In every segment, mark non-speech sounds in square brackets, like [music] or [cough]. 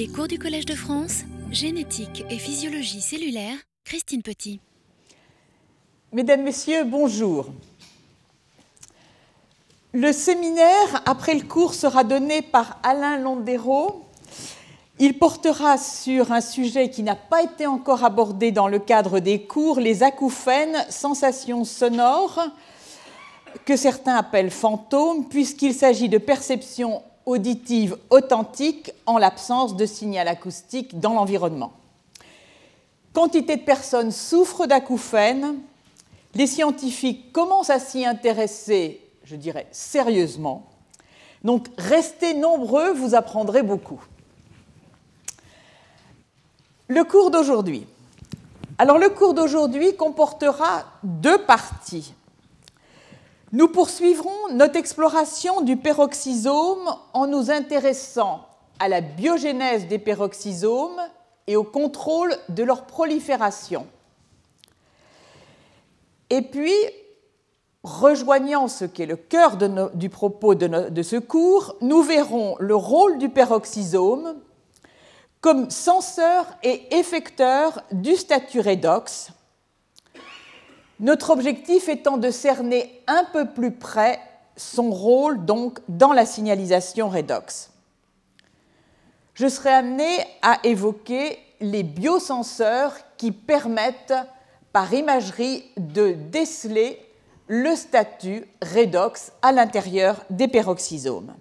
Les cours du Collège de France, génétique et physiologie cellulaire, Christine Petit. Mesdames, Messieurs, bonjour. Le séminaire, après le cours, sera donné par Alain Londero. Il portera sur un sujet qui n'a pas été encore abordé dans le cadre des cours, les acouphènes, sensations sonores, que certains appellent fantômes, puisqu'il s'agit de perceptions auditives authentiques en l'absence de signal acoustique dans l'environnement. Quantité de personnes souffrent d'acouphènes. Les scientifiques commencent à s'y intéresser je dirais, sérieusement. Donc restez nombreux, vous apprendrez beaucoup. Le cours d'aujourd'hui. Alors le cours d'aujourd'hui comportera deux parties. Nous poursuivrons notre exploration du peroxysome en nous intéressant à la biogénèse des peroxysomes et au contrôle de leur prolifération. Et puis, Rejoignant ce qui est le cœur du propos de, ce cours, nous verrons le rôle du peroxysome comme censeur et effecteur du statut redox, notre objectif étant de cerner un peu plus près son rôle donc dans la signalisation redox. Je serai amené à évoquer les biosenseurs qui permettent par imagerie de déceler le statut redox à l'intérieur des peroxysomes.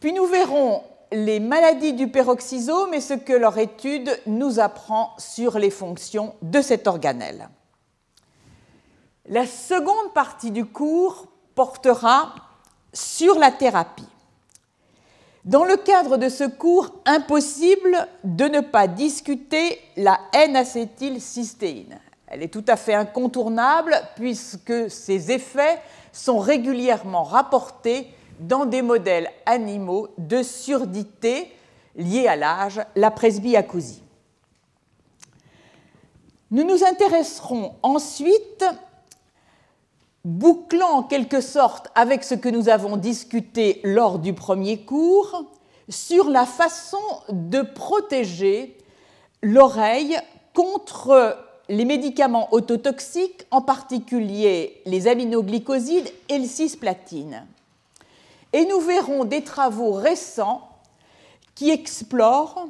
Puis nous verrons les maladies du peroxysome et ce que leur étude nous apprend sur les fonctions de cet organelle. La seconde partie du cours portera sur la thérapie. Dans le cadre de ce cours, impossible de ne pas discuter la N-acétylcystéine. Elle est tout à fait incontournable puisque ses effets sont régulièrement rapportés dans des modèles animaux de surdité liés à l'âge, la presbyacousie. Nous nous intéresserons ensuite, bouclant en quelque sorte avec ce que nous avons discuté lors du premier cours, sur la façon de protéger l'oreille contre les médicaments autotoxiques, en particulier les aminoglycosides et le cisplatine. Et nous verrons des travaux récents qui explorent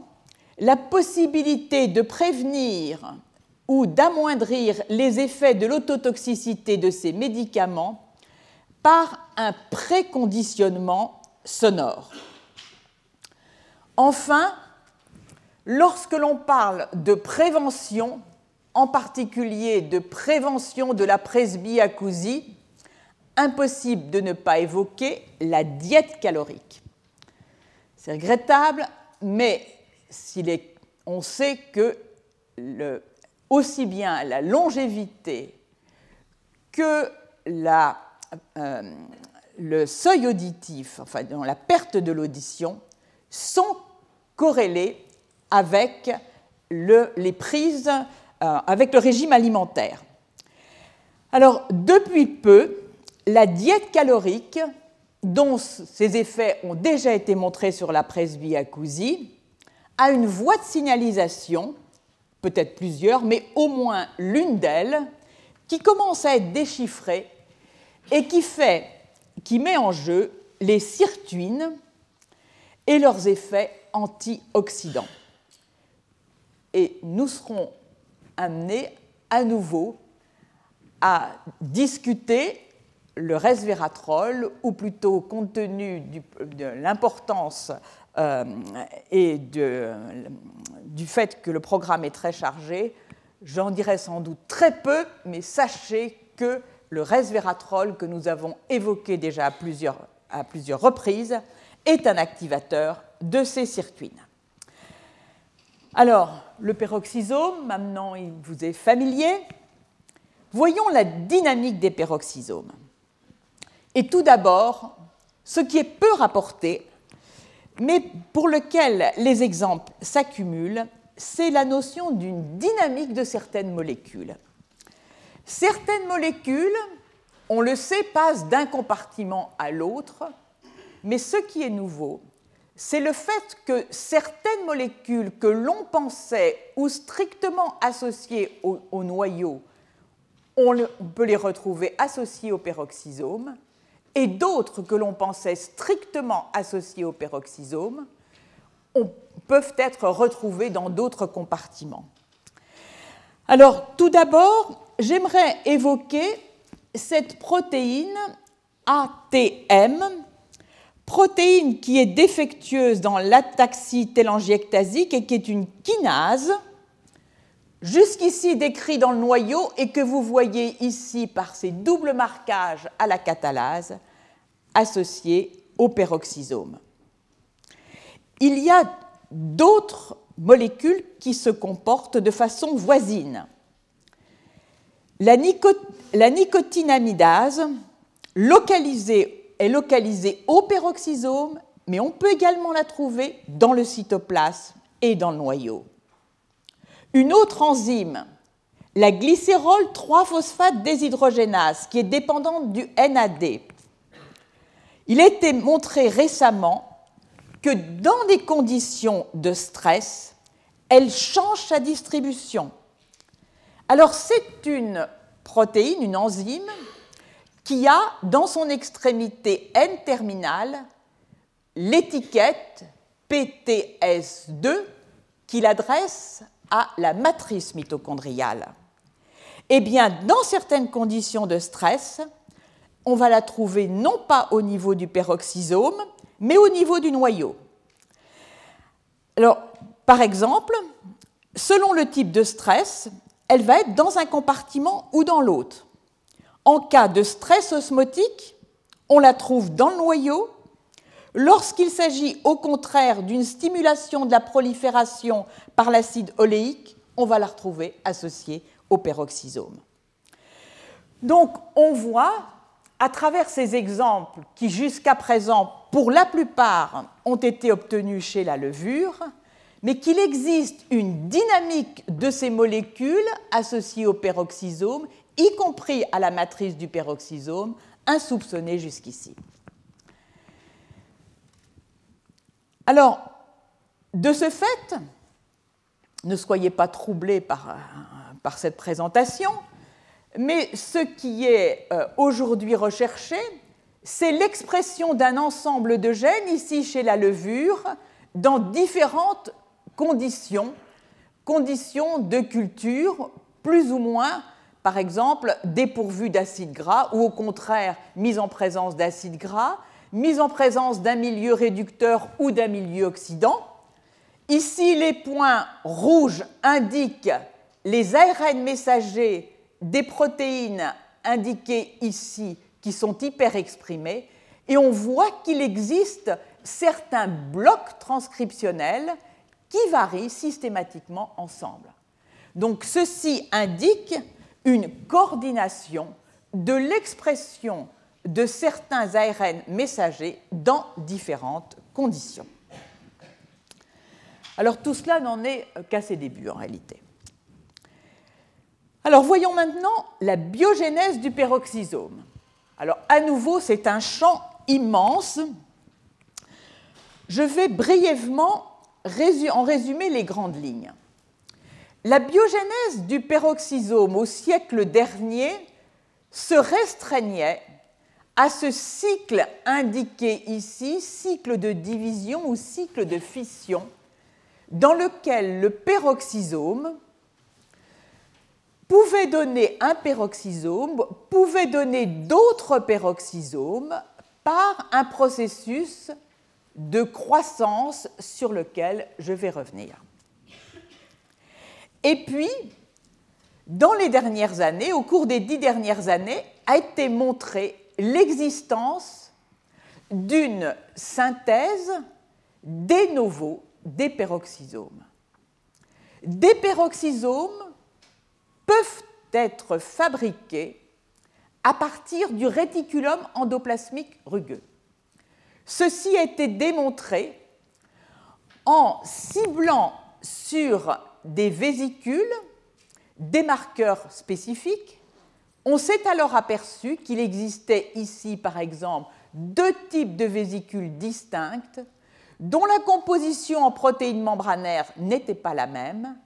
la possibilité de prévenir ou d'amoindrir les effets de l'autotoxicité de ces médicaments par un préconditionnement sonore. Enfin, lorsque l'on parle de prévention, en particulier de prévention de la presbyacousie, impossible de ne pas évoquer la diète calorique. C'est regrettable, mais on sait que aussi bien la longévité que euh, le seuil auditif, enfin la perte de l'audition, sont corrélés avec les prises euh, avec le régime alimentaire. Alors, depuis peu, la diète calorique, dont ses effets ont déjà été montrés sur la presbyacousie, a une voie de signalisation, peut-être plusieurs, mais au moins l'une d'elles, qui commence à être déchiffrée et qui, fait, qui met en jeu les sirtuines et leurs effets antioxydants. Et nous serons amené à nouveau à discuter le resveratrol, ou plutôt compte tenu de l'importance euh, et du fait que le programme est très chargé, j'en dirai sans doute très peu, mais sachez que le resveratrol que nous avons évoqué déjà à plusieurs, à plusieurs reprises est un activateur de ces circuits. Alors, le peroxysome, maintenant il vous est familier. Voyons la dynamique des peroxysomes. Et tout d'abord, ce qui est peu rapporté, mais pour lequel les exemples s'accumulent, c'est la notion d'une dynamique de certaines molécules. Certaines molécules, on le sait, passent d'un compartiment à l'autre, mais ce qui est nouveau, c'est le fait que certaines molécules que l'on pensait ou strictement associées au, noyau, on, peut les retrouver associées au peroxysome, et d'autres que l'on pensait strictement associées au peroxysome peuvent être retrouvées dans d'autres compartiments. Alors, tout d'abord, j'aimerais évoquer cette protéine ATM, protéine qui est défectueuse dans l'ataxie télangiectasique et qui est une kinase, jusqu'ici décrit dans le noyau et que vous voyez ici par ces doubles marquages à la catalase associés au peroxysome. Il y a d'autres molécules qui se comportent de façon voisine. La, nicotinamidase est localisée au peroxysome, mais on peut également la trouver dans le cytoplasme et dans le noyau. Une autre enzyme, la glycérol 3-phosphate déshydrogénase, qui est dépendante du NAD. Il a été montré récemment que dans des conditions de stress, elle change sa distribution. Alors c'est une protéine, une enzyme, qui a dans son extrémité N-terminale l'étiquette PTS2 qui l'adresse à la matrice mitochondriale. Eh bien, dans certaines conditions de stress, on va la trouver non pas au niveau du peroxysome, mais au niveau du noyau. Par exemple, selon le type de stress, elle va être dans un compartiment ou dans l'autre. En cas de stress osmotique, on la trouve dans le noyau. Lorsqu'il s'agit au contraire d'une stimulation de la prolifération par l'acide oléique, on va la retrouver associée au peroxysome. Donc on voit à travers ces exemples qui jusqu'à présent, pour la plupart, ont été obtenus chez la levure, mais qu'il existe une dynamique de ces molécules associées au peroxysome, y compris à la matrice du peroxysome, insoupçonnée jusqu'ici. Alors, de ce fait, ne soyez pas troublés par, par cette présentation, mais ce qui est euh, aujourd'hui recherché, c'est l'expression d'un ensemble de gènes, ici chez la levure, dans différentes conditions, conditions de culture, plus ou moins, par exemple, dépourvues d'acide gras, ou au contraire, mise en présence d'acide gras, mise en présence d'un milieu réducteur ou d'un milieu oxydant. Ici, les points rouges indiquent les ARN messagers des protéines indiquées ici qui sont hyper exprimées et on voit qu'il existe certains blocs transcriptionnels qui varient systématiquement ensemble. Donc ceci indique une coordination de l'expression de certains ARN messagers dans différentes conditions. Alors tout cela n'en est qu'à ses débuts en réalité. Alors voyons maintenant la biogénèse du peroxysome. Alors à nouveau, c'est un champ immense. Je vais brièvement en résumer les grandes lignes. La biogénèse du peroxysome au siècle dernier se restreignait à ce cycle indiqué ici, cycle de division ou cycle de fission, dans lequel le peroxysome, pouvait donner un peroxysome, pouvait donner d'autres peroxysomes par un processus de croissance sur lequel je vais revenir. Et puis, dans les dernières années, au cours des dix dernières années, a été montrée l'existence d'une synthèse des novo des peroxysomes. Des peroxysomes peuvent être fabriqués à partir du réticulum endoplasmique rugueux. Ceci a été démontré en ciblant sur des vésicules des marqueurs spécifiques. On s'est alors aperçu qu'il existait ici, par exemple, deux types de vésicules distinctes, dont la composition en protéines membranaires n'était pas la même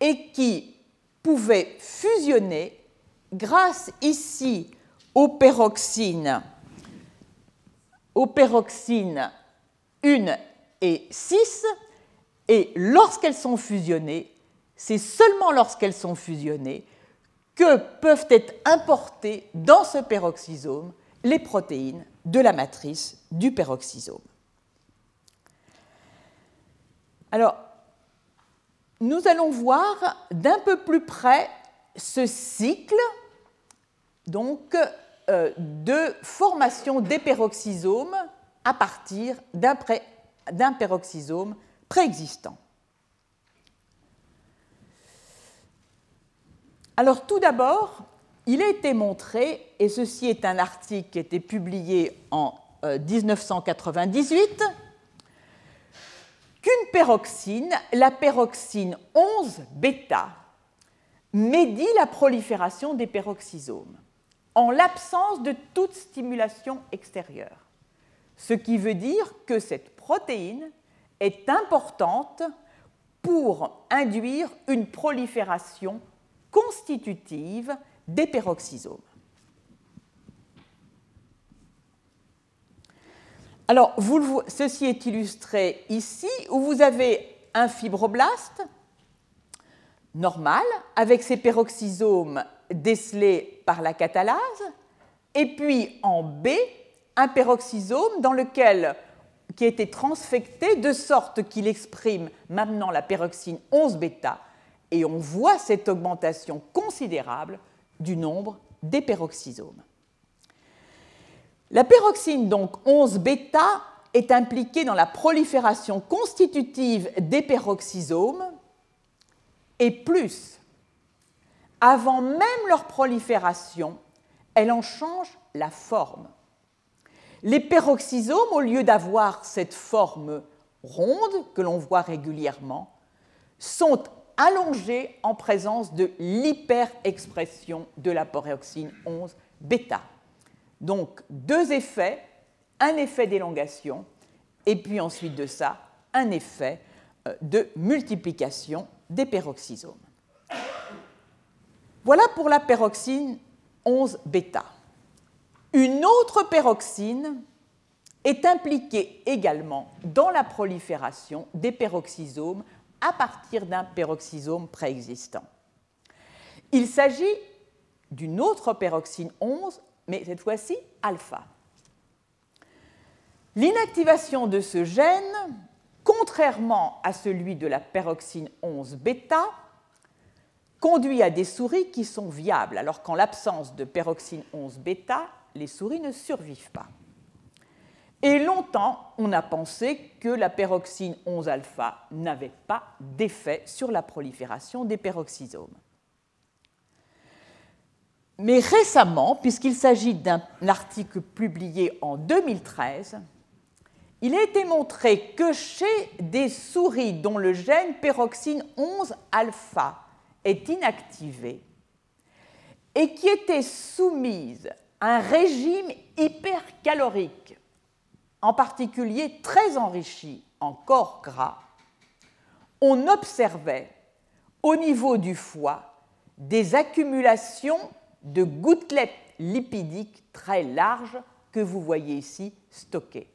et qui pouvaient fusionner grâce ici aux peroxines, aux peroxines 1 et 6, et lorsqu'elles sont fusionnées, c'est seulement lorsqu'elles sont fusionnées que peuvent être importées dans ce peroxysome les protéines de la matrice du peroxysome. Alors, nous allons voir d'un peu plus près ce cycle donc, euh, de formation des peroxysomes à partir d'un peroxysome préexistant. Alors tout d'abord, il a été montré, et ceci est un article qui a été publié en 1998, euh, qu'une peroxine, la peroxine 11 bêta, médit la prolifération des peroxysomes en l'absence de toute stimulation extérieure. Ce qui veut dire que cette protéine est importante pour induire une prolifération constitutive des peroxysomes. Alors, ceci est illustré ici, où vous avez un fibroblaste normal, avec ses peroxysomes décelés par la catalase, et puis en B, un peroxysome dans lequel, qui a été transfecté de sorte qu'il exprime maintenant la peroxyne 11 bêta, et on voit cette augmentation considérable du nombre des peroxysomes. La peroxyne, donc 11 bêta, est impliquée dans la prolifération constitutive des peroxysomes et plus, avant même leur prolifération, elle en change la forme. Les peroxysomes, au lieu d'avoir cette forme ronde que l'on voit régulièrement, sont allongés en présence de l'hyperexpression de la peroxyne 11 bêta. Donc deux effets, un effet d'élongation et puis ensuite de ça, un effet euh, de multiplication des peroxysomes. Voilà pour la peroxyne 11 bêta. Une autre peroxyne est impliquée également dans la prolifération des peroxysomes à partir d'un peroxysome préexistant. Il s'agit d'une autre peroxyne 11 mais cette fois-ci alpha. L'inactivation de ce gène, contrairement à celui de la peroxyne 11 bêta, conduit à des souris qui sont viables, alors qu'en l'absence de peroxyne 11 bêta, les souris ne survivent pas. Et longtemps, on a pensé que la peroxyne 11 alpha n'avait pas d'effet sur la prolifération des peroxysomes. Mais récemment, puisqu'il s'agit d'un article publié en 2013, il a été montré que chez des souris dont le gène peroxyne 11 alpha est inactivé et qui étaient soumises à un régime hypercalorique, en particulier très enrichi en corps gras, on observait au niveau du foie des accumulations de gouttelettes lipidiques très larges que vous voyez ici stockées.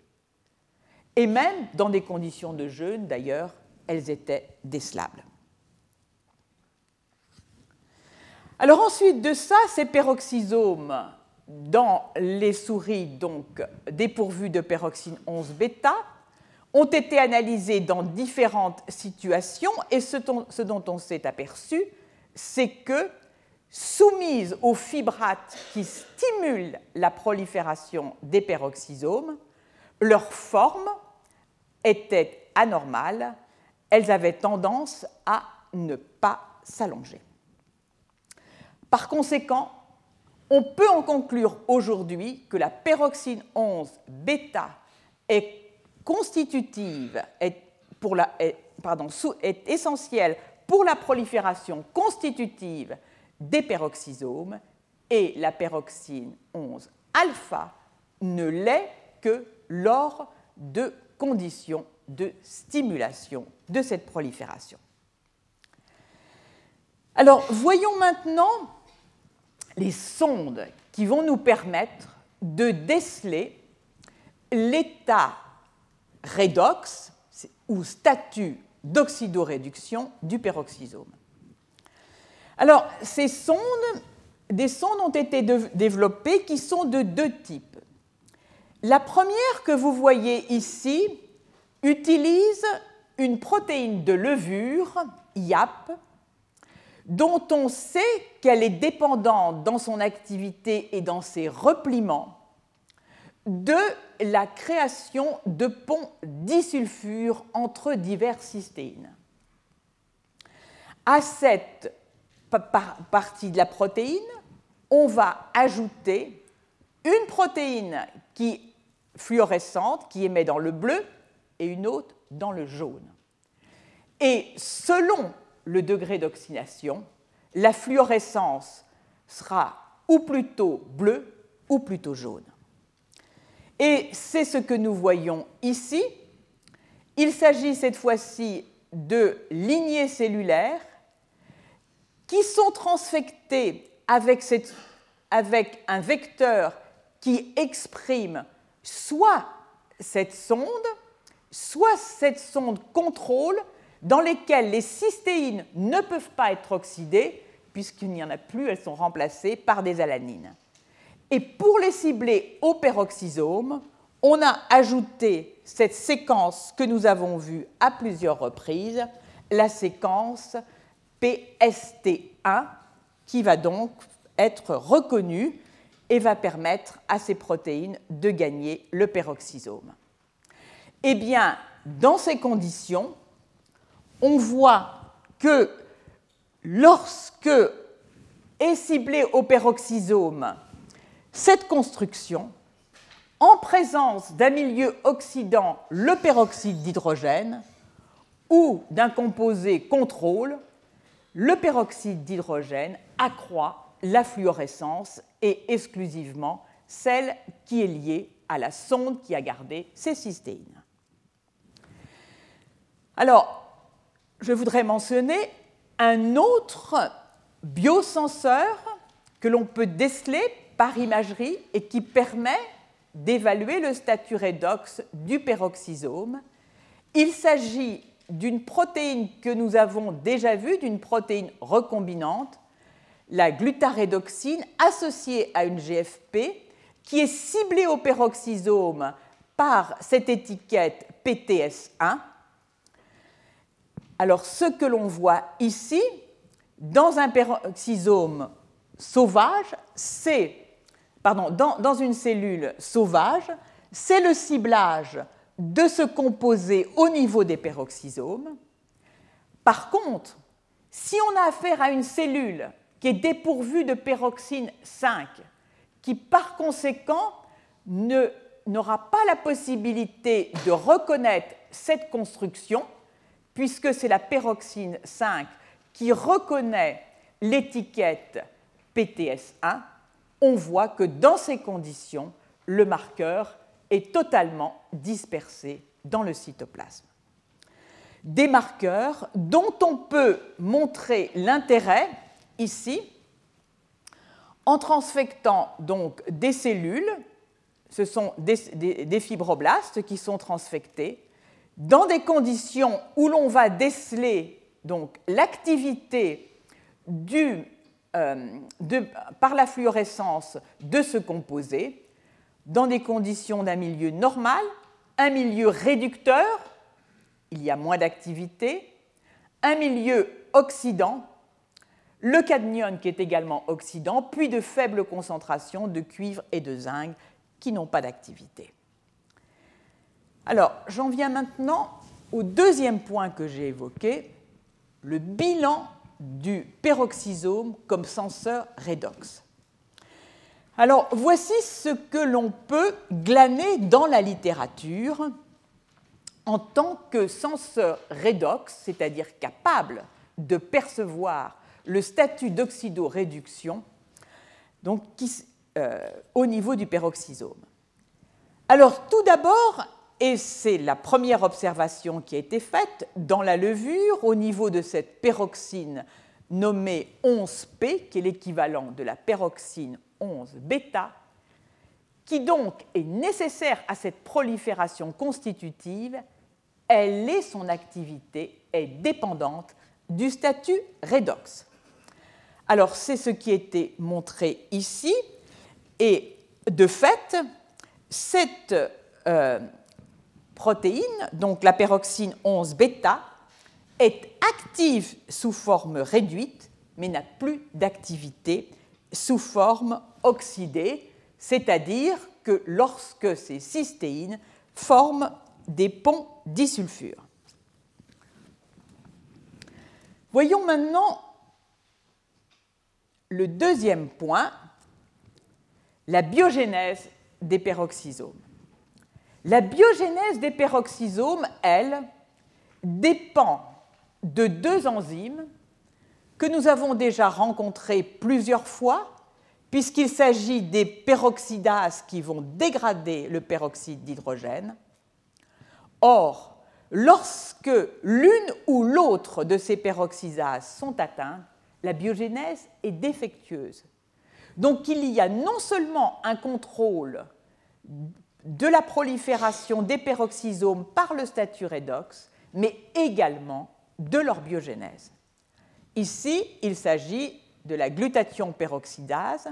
Et même dans des conditions de jeûne, d'ailleurs, elles étaient décelables. Alors ensuite de ça, ces peroxysomes dans les souris donc dépourvues de peroxyne 11 bêta ont été analysés dans différentes situations et ce dont on s'est aperçu, c'est que soumises aux fibrates qui stimulent la prolifération des peroxysomes, leur forme était anormale, elles avaient tendance à ne pas s'allonger. Par conséquent, on peut en conclure aujourd'hui que la peroxyne 11 bêta est constitutive, est essentielle pour la prolifération constitutive des peroxysomes et la peroxyne 11 alpha ne l'est que lors de conditions de stimulation de cette prolifération. Alors, voyons maintenant les sondes qui vont nous permettre de déceler l'état redox ou statut d'oxydoréduction du peroxysome. Alors, ces sondes, des sondes ont été développées qui sont de deux types. La première que vous voyez ici utilise une protéine de levure, IAP, dont on sait qu'elle est dépendante dans son activité et dans ses repliements de la création de ponts disulfures entre divers cystéines. À cette partie de la protéine, on va ajouter une protéine qui fluorescente qui émet dans le bleu et une autre dans le jaune. Et selon le degré d'oxydation, la fluorescence sera ou plutôt bleue ou plutôt jaune. Et c'est ce que nous voyons ici. Il s'agit cette fois-ci de lignées cellulaires qui sont transfectées avec, avec un vecteur qui exprime soit cette sonde, soit cette sonde contrôle dans lesquelles les cystéines ne peuvent pas être oxydées, puisqu'il n'y en a plus, elles sont remplacées par des alanines. Et pour les cibler au peroxysome, on a ajouté cette séquence que nous avons vue à plusieurs reprises, la séquence PST1, qui va donc être reconnue et va permettre à ces protéines de gagner le peroxysome. Eh bien, dans ces conditions, on voit que lorsque est ciblé au peroxysome cette construction, en présence d'un milieu oxydant le peroxyde d'hydrogène ou d'un composé contrôle, le peroxyde d'hydrogène accroît la fluorescence et exclusivement celle qui est liée à la sonde qui a gardé ces cystéines. Alors, je voudrais mentionner un autre biosenseur que l'on peut déceler par imagerie et qui permet d'évaluer le statut redox du peroxysome. Il s'agit d'une protéine que nous avons déjà vue, d'une protéine recombinante, la glutarédoxine associée à une GFP, qui est ciblée au peroxysome par cette étiquette PTS1 alors, ce que l'on voit ici, dans un peroxysome sauvage, c'est, dans, une cellule sauvage, c'est le ciblage de ce composé au niveau des peroxysomes. Par contre, si on a affaire à une cellule qui est dépourvue de peroxyne 5, qui par conséquent n'aura pas la possibilité de reconnaître cette construction, puisque c'est la peroxyne 5 qui reconnaît l'étiquette PTS1, on voit que dans ces conditions, le marqueur est totalement dispersé dans le cytoplasme. Des marqueurs dont on peut montrer l'intérêt ici en transfectant donc des cellules, ce sont des, des fibroblastes qui sont transfectés, dans des conditions où l'on va déceler donc l'activité euh, par la fluorescence de ce composé, dans des conditions d'un milieu normal, un milieu réducteur, il y a moins d'activité, un milieu oxydant, le cadmium qui est également oxydant, puis de faibles concentrations de cuivre et de zinc qui n'ont pas d'activité. Alors, j'en viens maintenant au deuxième point que j'ai évoqué, le bilan du peroxysome comme senseur redox. Alors, voici ce que l'on peut glaner dans la littérature en tant que senseur redox, c'est-à-dire capable de percevoir le statut d'oxydoréduction euh, au niveau du peroxysome. Alors, tout d'abord, et c'est la première observation qui a été faite dans la levure au niveau de cette peroxyne nommée 11P, qui est l'équivalent de la peroxyne 11 bêta, qui donc est nécessaire à cette prolifération constitutive, elle est son activité est dépendante du statut redox. Alors c'est ce qui a été montré ici, et de fait, cette euh, protéine, donc la peroxyne 11 bêta, est active sous forme réduite, mais n'a plus d'activité sous forme oxydée, c'est-à-dire que lorsque ces cystéines forment des ponts disulfures. Voyons maintenant le deuxième point, la biogénèse des peroxysomes. La biogénèse des peroxysomes, elle, dépend de deux enzymes que nous avons déjà rencontrées plusieurs fois, puisqu'il s'agit des peroxydases qui vont dégrader le peroxyde d'hydrogène. Or, lorsque l'une ou l'autre de ces peroxydases sont atteintes, la biogénèse est défectueuse. Donc il y a non seulement un contrôle de la prolifération des peroxysomes par le statut redox, mais également de leur biogénèse. Ici, il s'agit de la glutathion peroxydase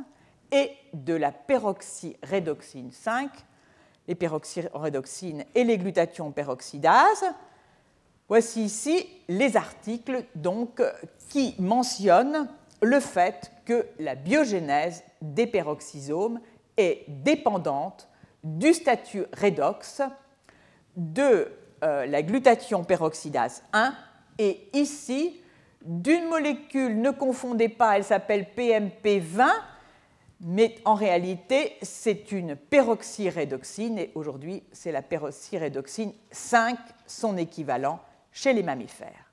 et de la peroxyredoxine 5, les peroxyredoxines et les glutathions peroxydases. Voici ici les articles qui mentionnent le fait que la biogénèse des peroxysomes est dépendante du statut redox de euh, la glutathion peroxydase 1 et ici d'une molécule, ne confondez pas, elle s'appelle PMP20, mais en réalité c'est une peroxyrédoxine et aujourd'hui c'est la peroxyrédoxine 5, son équivalent chez les mammifères.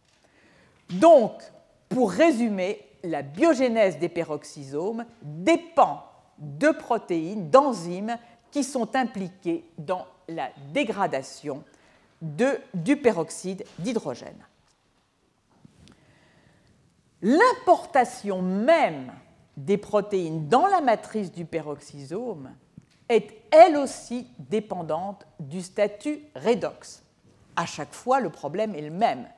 Donc, pour résumer, la biogénèse des peroxysomes dépend de protéines, d'enzymes qui sont impliqués dans la dégradation du peroxyde d'hydrogène. L'importation même des protéines dans la matrice du peroxysome est elle aussi dépendante du statut redox. À chaque fois, le problème est le même,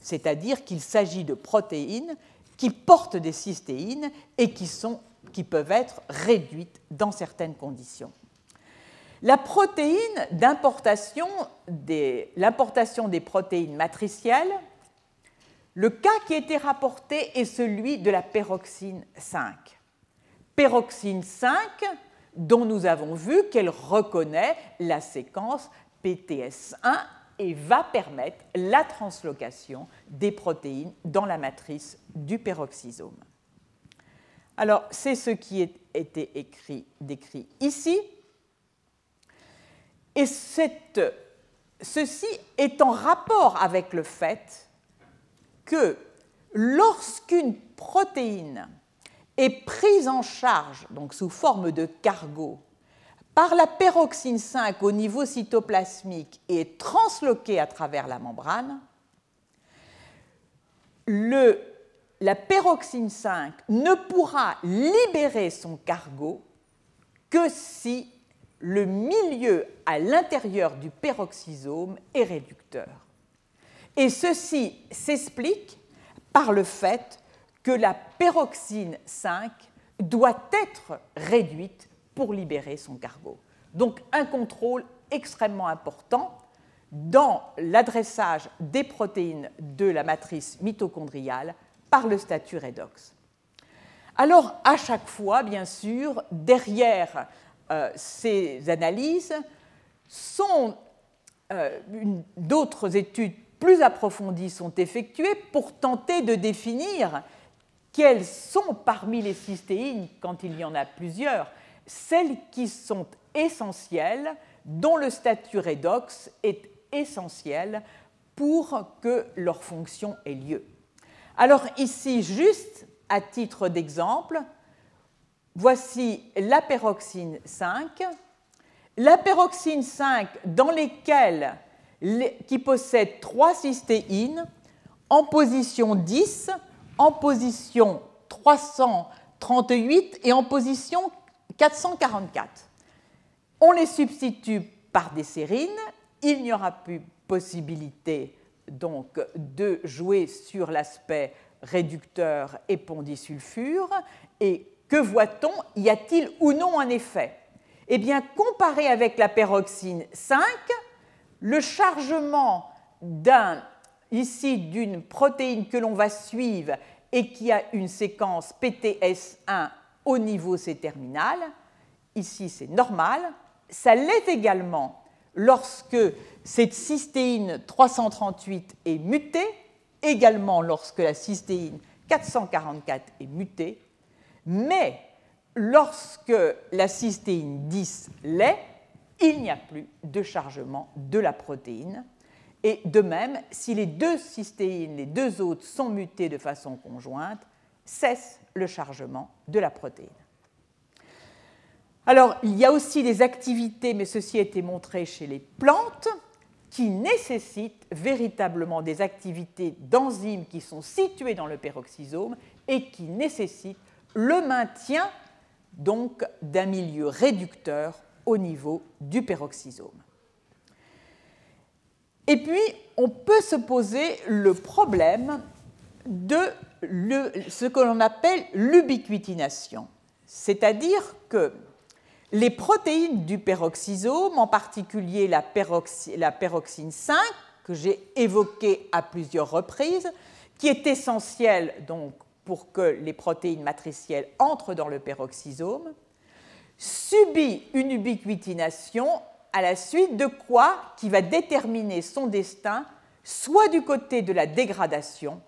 c'est-à-dire qu'il s'agit de protéines qui portent des cystéines et qui peuvent être réduites dans certaines conditions. La protéine d'importation, l'importation des protéines matricielles, le cas qui a été rapporté est celui de la peroxyne 5. Peroxyne 5, dont nous avons vu qu'elle reconnaît la séquence PTS1 et va permettre la translocation des protéines dans la matrice du peroxysome. Alors, c'est ce qui a été écrit, décrit ici. Et ceci est en rapport avec le fait que lorsqu'une protéine est prise en charge, donc sous forme de cargo, par la peroxyne 5 au niveau cytoplasmique et est transloquée à travers la membrane, la peroxyne 5 ne pourra libérer son cargo que si le milieu à l'intérieur du peroxysome est réducteur. Et ceci s'explique par le fait que la peroxyne 5 doit être réduite pour libérer son cargo. Donc un contrôle extrêmement important dans l'adressage des protéines de la matrice mitochondriale par le statut redox. Alors, à chaque fois, bien sûr, derrière euh, ces analyses sont euh, d'autres études plus approfondies sont effectuées pour tenter de définir quelles sont parmi les cystéines, quand il y en a plusieurs, celles qui sont essentielles, dont le statut redox est essentiel pour que leur fonction ait lieu. Alors ici, juste à titre d'exemple, voici la peroxyne 5 La peroxyne 5, dans lesquelles, qui possède trois cystéines, en position 10, en position 338 et en position 444. On les substitue par des sérines, il n'y aura plus possibilité donc de jouer sur l'aspect réducteur et pondisulfure. Et que voit-on? Y a-t-il ou non un effet? Eh bien, comparé avec la peroxyne 5, le chargement d'un ici d'une protéine que l'on va suivre et qui a une séquence PTS1 au niveau C-terminal, ici c'est normal, ça l'est également lorsque cette cystéine 338 est mutée, également lorsque la cystéine 444 est mutée, mais lorsque la cystéine 10 l'est, il n'y a plus de chargement de la protéine. Et de même, si les deux cystéines, les deux autres sont mutées de façon conjointe, cesse le chargement de la protéine. Alors, il y a aussi des activités, mais ceci a été montré chez les plantes, qui nécessitent véritablement des activités d'enzymes qui sont situées dans le peroxysome et qui nécessitent le maintien donc d'un milieu réducteur au niveau du peroxysome. Et puis, on peut se poser le problème de ce que l'on appelle l'ubiquitination, c'est-à-dire que les protéines du peroxysome, en particulier la, peroxyne 5, que j'ai évoquée à plusieurs reprises, qui est essentielle donc pour que les protéines matricielles entrent dans le peroxysome, subit une ubiquitination à la suite de quoi qui va déterminer son destin soit du côté de la dégradation,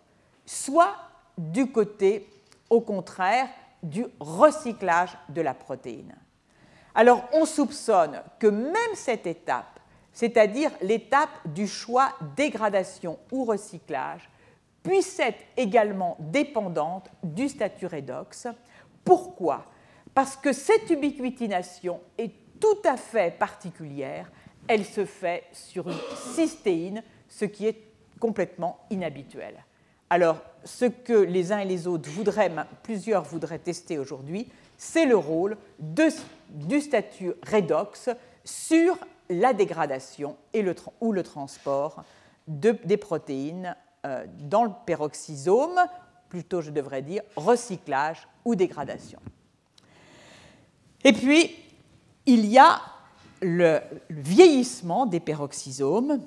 soit du côté, au contraire, du recyclage de la protéine. Alors on soupçonne que même cette étape, c'est-à-dire l'étape du choix dégradation ou recyclage, puisse être également dépendante du statut redox. Pourquoi? Parce que cette ubiquitination est tout à fait particulière. Elle se fait sur une cystéine, ce qui est complètement inhabituel. Alors, ce que les uns et les autres voudraient, plusieurs voudraient tester aujourd'hui, c'est le rôle du statut redox sur la dégradation et le, ou le transport des protéines euh, dans le peroxysome, plutôt je devrais dire recyclage ou dégradation. Et puis, il y a le vieillissement des peroxysomes.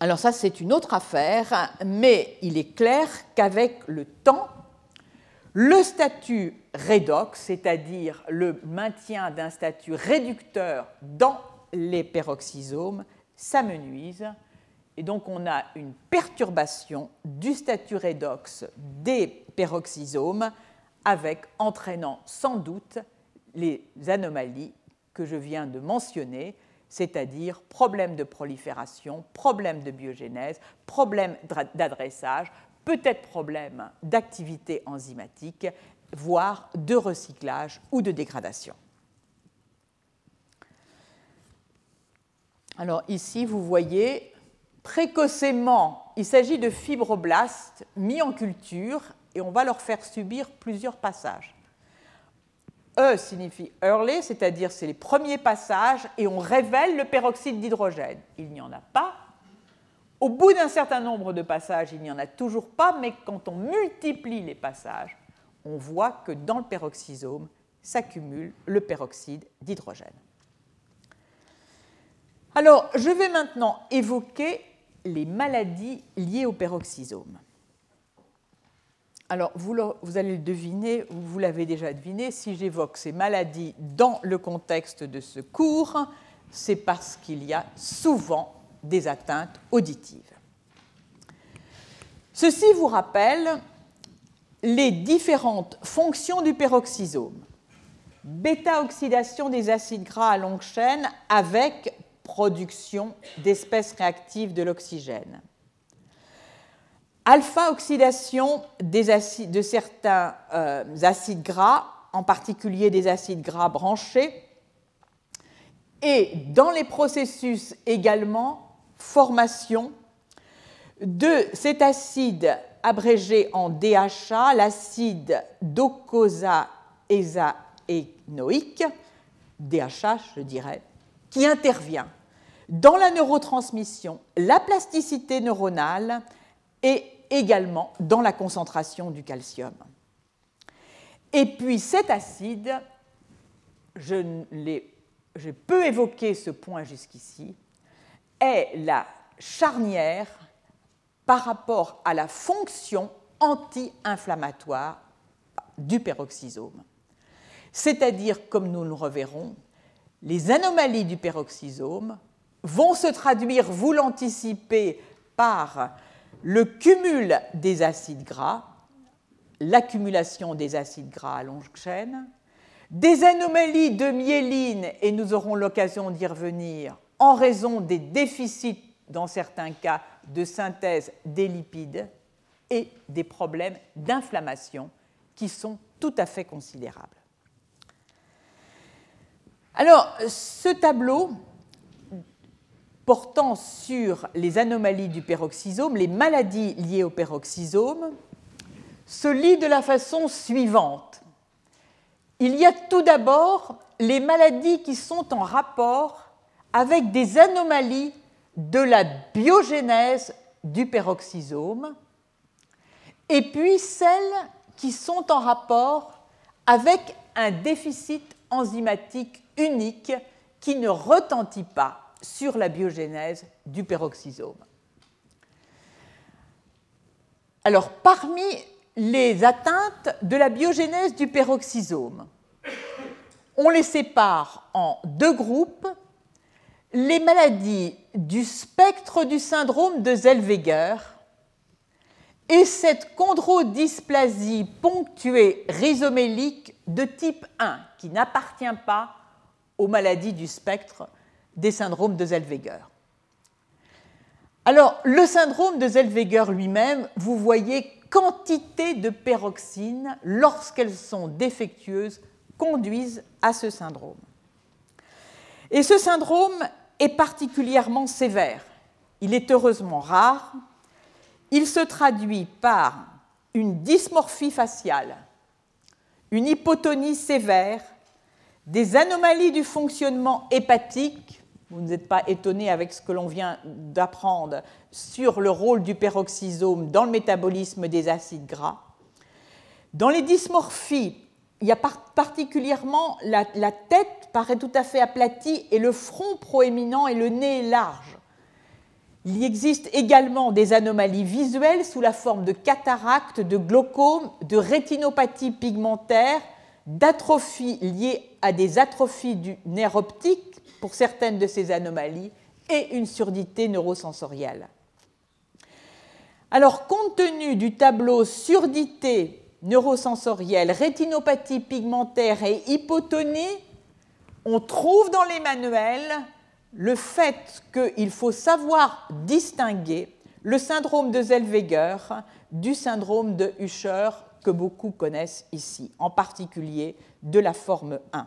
Alors ça, c'est une autre affaire, mais il est clair qu'avec le temps, le statut redox, c'est-à-dire le maintien d'un statut réducteur dans les peroxysomes, s'amenuise. Et donc on a une perturbation du statut redox des peroxysomes, avec entraînant sans doute les anomalies que je viens de mentionner, c'est-à-dire problème de prolifération, problème de biogénèse, problème d'adressage, peut-être problème d'activité enzymatique, voire de recyclage ou de dégradation. Alors ici, vous voyez précocement, il s'agit de fibroblastes mis en culture et on va leur faire subir plusieurs passages. E signifie early, c'est-à-dire c'est les premiers passages et on révèle le peroxyde d'hydrogène. Il n'y en a pas. Au bout d'un certain nombre de passages, il n'y en a toujours pas, mais quand on multiplie les passages, on voit que dans le peroxysome s'accumule le peroxyde d'hydrogène. Alors, je vais maintenant évoquer les maladies liées au peroxysome. Alors, vous, allez le deviner, ou vous l'avez déjà deviné, si j'évoque ces maladies dans le contexte de ce cours, c'est parce qu'il y a souvent des atteintes auditives. Ceci vous rappelle les différentes fonctions du peroxysome. Bêta-oxydation des acides gras à longue chaîne avec production d'espèces réactives de l'oxygène. Alpha-oxydation de certains euh, acides gras, en particulier des acides gras branchés, et dans les processus également, formation de cet acide abrégé en DHA, l'acide docosahexaénoïque, DHA je dirais, qui intervient dans la neurotransmission, la plasticité neuronale et également dans la concentration du calcium. Et puis cet acide, je, je peux évoquer ce point jusqu'ici, est la charnière par rapport à la fonction anti-inflammatoire du peroxysome. C'est-à-dire, comme nous le reverrons, les anomalies du peroxysome vont se traduire, vous l'anticipez, par le cumul des acides gras, l'accumulation des acides gras à longue chaîne, des anomalies de myéline, et nous aurons l'occasion d'y revenir, en raison des déficits, dans certains cas, de synthèse des lipides, et des problèmes d'inflammation qui sont tout à fait considérables. Alors, ce tableau portant sur les anomalies du peroxysome, les maladies liées au peroxysome, se lit de la façon suivante. Il y a tout d'abord les maladies qui sont en rapport avec des anomalies de la biogénèse du peroxysome, et puis celles qui sont en rapport avec un déficit enzymatique unique qui ne retentit pas sur la biogénèse du peroxysome. Alors, parmi les atteintes de la biogénèse du peroxysome, on les sépare en deux groupes. Les maladies du spectre du syndrome de Zellweger et cette chondrodysplasie ponctuée rhizomélique de type 1 qui n'appartient pas aux maladies du spectre des syndromes de Zellweger. Alors, le syndrome de Zellweger lui-même, vous voyez quantité de peroxines, lorsqu'elles sont défectueuses, conduisent à ce syndrome. Et ce syndrome est particulièrement sévère. Il est heureusement rare. Il se traduit par une dysmorphie faciale, une hypotonie sévère, des anomalies du fonctionnement hépatique, vous n'êtes pas étonné avec ce que l'on vient d'apprendre sur le rôle du peroxysome dans le métabolisme des acides gras. Dans les dysmorphies, il y a particulièrement la, tête paraît tout à fait aplatie et le front proéminent et le nez large. Il existe également des anomalies visuelles sous la forme de cataractes, de glaucome, de rétinopathie pigmentaire, d'atrophies liées à des atrophies du nerf optique pour certaines de ces anomalies et une surdité neurosensorielle. Alors, compte tenu du tableau surdité neurosensorielle, rétinopathie pigmentaire et hypotonie, on trouve dans les manuels le fait qu'il faut savoir distinguer le syndrome de Zellweger du syndrome de Usher que beaucoup connaissent ici, en particulier de la forme 1.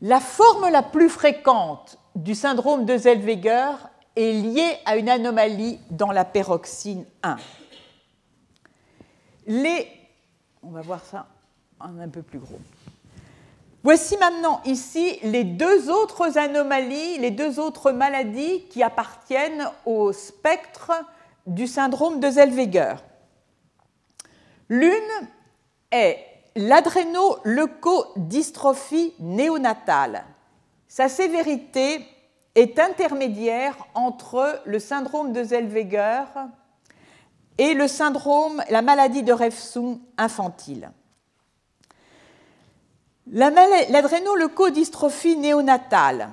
La forme la plus fréquente du syndrome de Zellweger est liée à une anomalie dans la peroxine 1. Les, on va voir ça un peu plus gros. Voici maintenant ici les deux autres anomalies, les deux autres maladies qui appartiennent au spectre du syndrome de Zellweger. L'une est l'adrénoleucodystrophie néonatale. Sa sévérité est intermédiaire entre le syndrome de Zellweger et la maladie de Refsum infantile. L'adrénoleucodystrophie néonatale,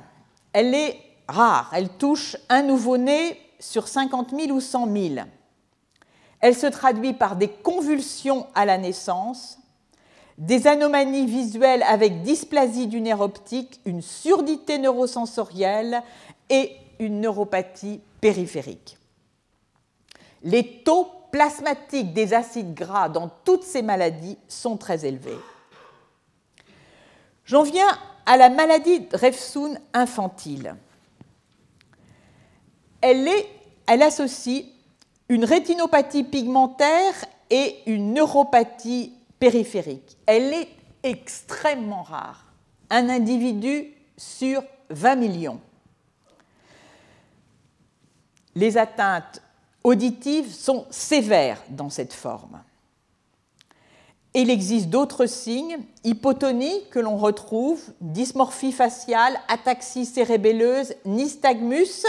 elle est rare, elle touche un nouveau-né sur 50 000 ou 100 000. Elle se traduit par des convulsions à la naissance, des anomalies visuelles avec dysplasie du nerf optique, une surdité neurosensorielle et une neuropathie périphérique. Les taux plasmatiques des acides gras dans toutes ces maladies sont très élevés. J'en viens à la maladie de infantile. Elle, elle associe une rétinopathie pigmentaire et une neuropathie périphérique. Elle est extrêmement rare. Un individu sur 20 millions. Les atteintes auditives sont sévères dans cette forme. Il existe d'autres signes, hypotonie que l'on retrouve, dysmorphie faciale, ataxie cérébelleuse, nystagmus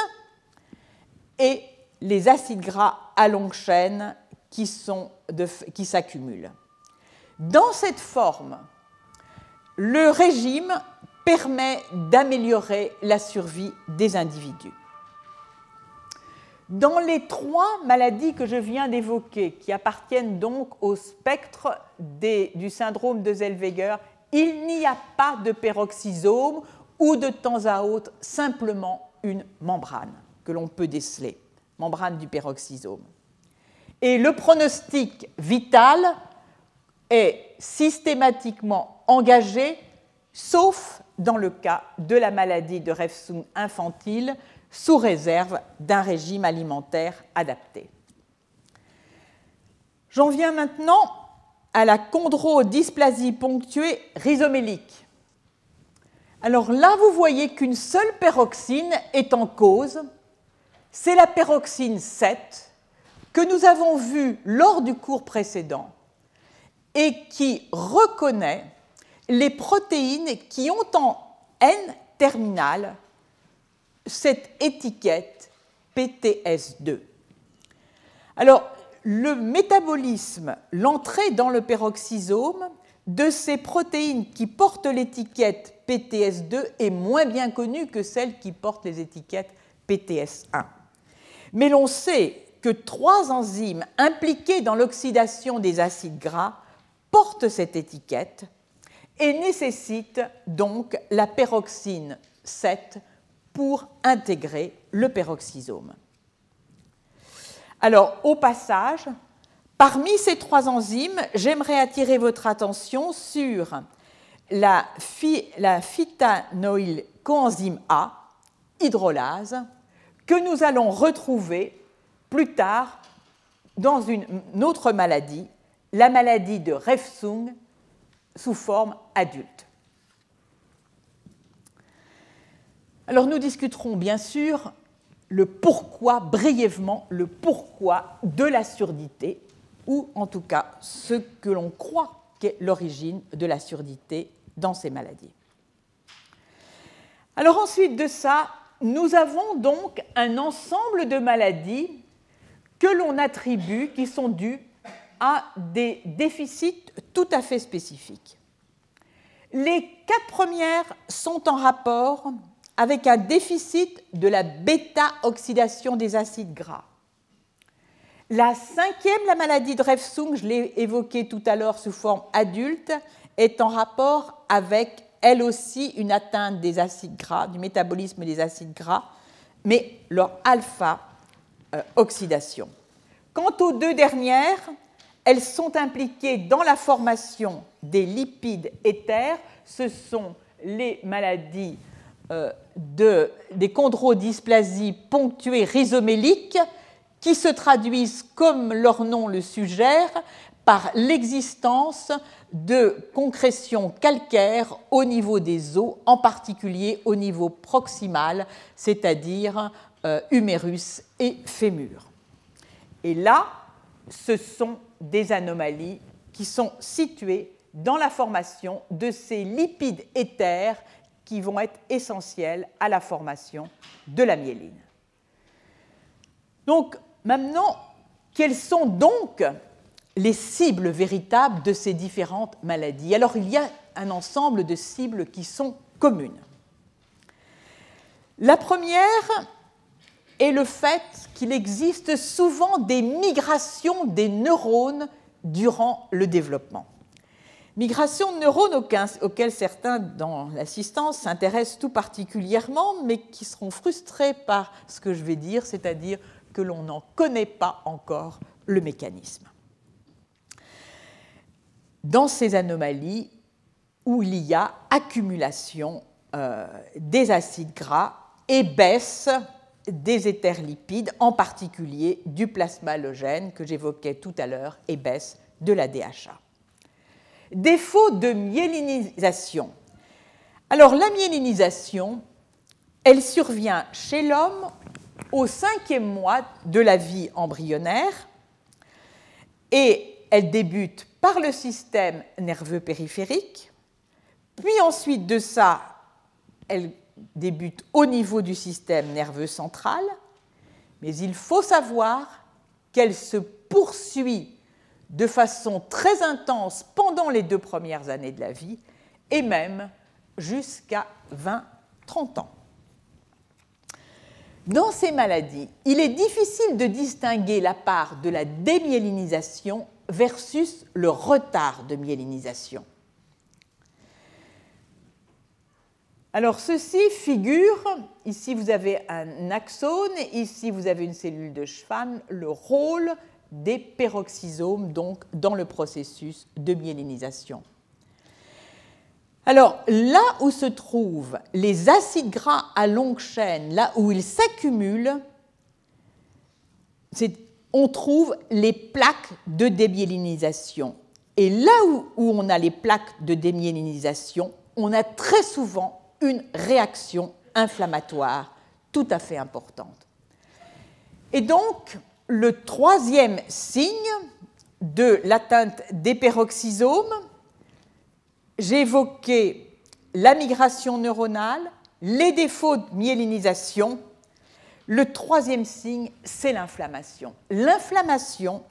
et les acides gras à longue chaîne qui s'accumulent. Dans cette forme, le régime permet d'améliorer la survie des individus. Dans les trois maladies que je viens d'évoquer, qui appartiennent donc au spectre du syndrome de Zellweger, il n'y a pas de peroxysome ou de temps à autre simplement une membrane que l'on peut déceler, membrane du peroxysome. Et le pronostic vital est systématiquement engagé, sauf dans le cas de la maladie de Refsum infantile, sous réserve d'un régime alimentaire adapté. J'en viens maintenant à la chondrodysplasie ponctuée rhizomélique. Alors là, vous voyez qu'une seule peroxine est en cause, c'est la peroxine 7 que nous avons vue lors du cours précédent et qui reconnaît les protéines qui ont en N terminale cette étiquette PTS2. Alors, le métabolisme, l'entrée dans le peroxysome de ces protéines qui portent l'étiquette PTS2 est moins bien connue que celles qui portent les étiquettes PTS1. Mais l'on sait que trois enzymes impliquées dans l'oxydation des acides gras portent cette étiquette et nécessitent donc la peroxine 7 pour intégrer le peroxysome. Alors, au passage, parmi ces trois enzymes, j'aimerais attirer votre attention sur la, la phytanoïl coenzyme A, hydrolase, que nous allons retrouver plus tard dans une autre maladie, la maladie de Refsung sous forme adulte. Alors nous discuterons bien sûr le pourquoi, brièvement, le pourquoi de la surdité, ou en tout cas ce que l'on croit qu'est l'origine de la surdité dans ces maladies. Alors ensuite de ça, nous avons donc un ensemble de maladies que l'on attribue, qui sont dues à des déficits tout à fait spécifiques. Les quatre premières sont en rapport avec un déficit de la bêta-oxydation des acides gras. La cinquième, la maladie de Refsung, je l'ai évoquée tout à l'heure sous forme adulte, est en rapport avec elle aussi une atteinte des acides gras, du métabolisme des acides gras, mais leur alpha-oxydation. Quant aux deux dernières, elles sont impliquées dans la formation des lipides éthers. Ce sont les maladies euh, de, des chondrodysplasies ponctuées rhizoméliques qui se traduisent, comme leur nom le suggère, par l'existence de concrétions calcaires au niveau des os, en particulier au niveau proximal, c'est-à-dire euh, humérus et fémur. Et là, ce sont des anomalies qui sont situées dans la formation de ces lipides éthers qui vont être essentiels à la formation de la myéline. Donc maintenant, quelles sont donc les cibles véritables de ces différentes maladies? Alors il y a un ensemble de cibles qui sont communes. La première est le fait qu'il existe souvent des migrations des neurones durant le développement. Migration de neurones auxquels certains dans l'assistance s'intéressent tout particulièrement, mais qui seront frustrés par ce que je vais dire, c'est-à-dire que l'on n'en connaît pas encore le mécanisme. Dans ces anomalies, où il y a accumulation euh, des acides gras et baisse des éthers lipides, en particulier du plasma halogène que j'évoquais tout à l'heure, et baisse de la DHA. Défaut de myélinisation. Alors la myélinisation, elle survient chez l'homme au cinquième mois de la vie embryonnaire et elle débute par le système nerveux périphérique, puis ensuite de ça, elle débute au niveau du système nerveux central, mais il faut savoir qu'elle se poursuit de façon très intense pendant les deux premières années de la vie et même jusqu'à 20-30 ans. Dans ces maladies, il est difficile de distinguer la part de la démyélinisation versus le retard de myélinisation. Alors ceci figure, ici vous avez un axone, ici vous avez une cellule de Schwann, le rôle des peroxysomes donc dans le processus de myélinisation. Alors là où se trouvent les acides gras à longue chaîne, là où ils s'accumulent, on trouve les plaques de démyélinisation. Et là où, où on a les plaques de démyélinisation, on a très souvent une réaction inflammatoire tout à fait importante. Et donc, le troisième signe de l'atteinte des peroxysomes, j'ai évoqué la migration neuronale, les défauts de myélinisation. Le troisième signe, c'est l'inflammation. L'inflammation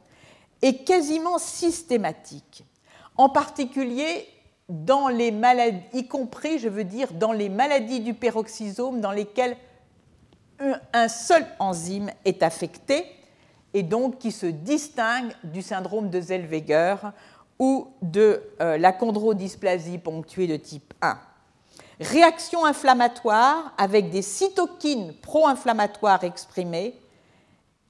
est quasiment systématique, en particulier y compris, je veux dire, dans les maladies du peroxysome dans lesquelles un seul enzyme est affecté et donc qui se distingue du syndrome de Zellweger ou de euh, la chondrodysplasie ponctuée de type 1. Réaction inflammatoire avec des cytokines pro-inflammatoires exprimées,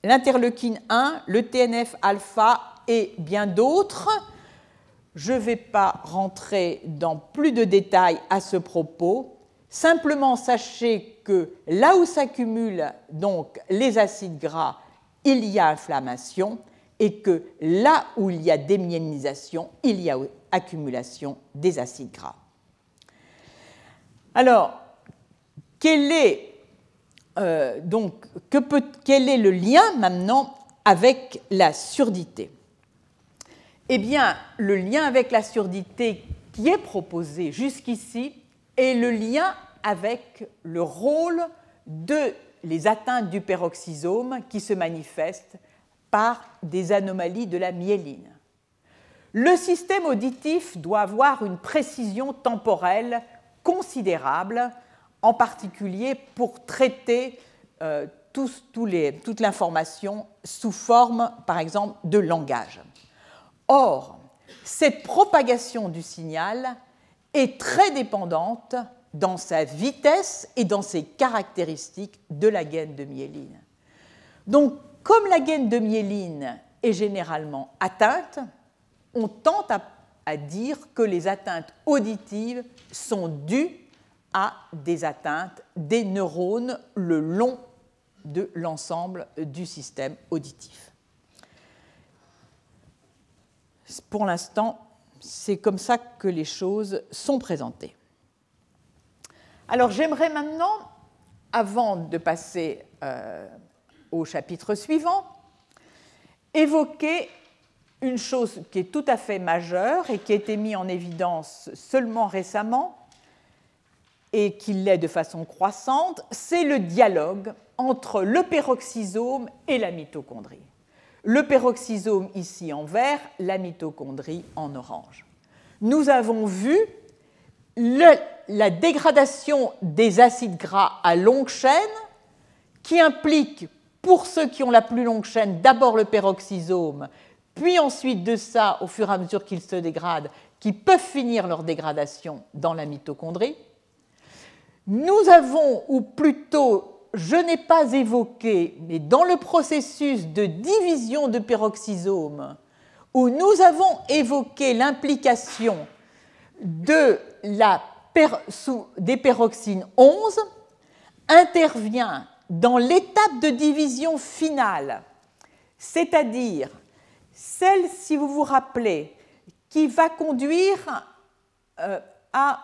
l'interleukine 1, le TNF-alpha et bien d'autres je ne vais pas rentrer dans plus de détails à ce propos. Simplement sachez que là où s'accumulent donc les acides gras, il y a inflammation et que là où il y a démyélinisation, il y a accumulation des acides gras. Alors, quel est, euh, quel est le lien maintenant avec la surdité? Eh bien, le lien avec la surdité qui est proposé jusqu'ici est le lien avec le rôle de les atteintes du peroxysome qui se manifestent par des anomalies de la myéline. Le système auditif doit avoir une précision temporelle considérable, en particulier pour traiter euh, toute l'information sous forme, par exemple, de langage. Or, cette propagation du signal est très dépendante dans sa vitesse et dans ses caractéristiques de la gaine de myéline. Donc, comme la gaine de myéline est généralement atteinte, on tente à, à, dire que les atteintes auditives sont dues à des atteintes des neurones le long de l'ensemble du système auditif. Pour l'instant, c'est comme ça que les choses sont présentées. Alors j'aimerais maintenant, avant de passer euh, au chapitre suivant, évoquer une chose qui est tout à fait majeure et qui a été mise en évidence seulement récemment et qui l'est de façon croissante, c'est le dialogue entre le peroxysome et la mitochondrie le peroxysome ici en vert, la mitochondrie en orange. Nous avons vu la dégradation des acides gras à longue chaîne qui implique pour ceux qui ont la plus longue chaîne d'abord le peroxysome, puis ensuite de ça, au fur et à mesure qu'ils se dégradent, qui peuvent finir leur dégradation dans la mitochondrie. Nous avons, ou plutôt je n'ai pas évoqué, mais dans le processus de division de peroxysome, où nous avons évoqué l'implication de la des peroxines 11 intervient dans l'étape de division finale, c'est-à-dire celle, si vous vous rappelez, qui va conduire euh, à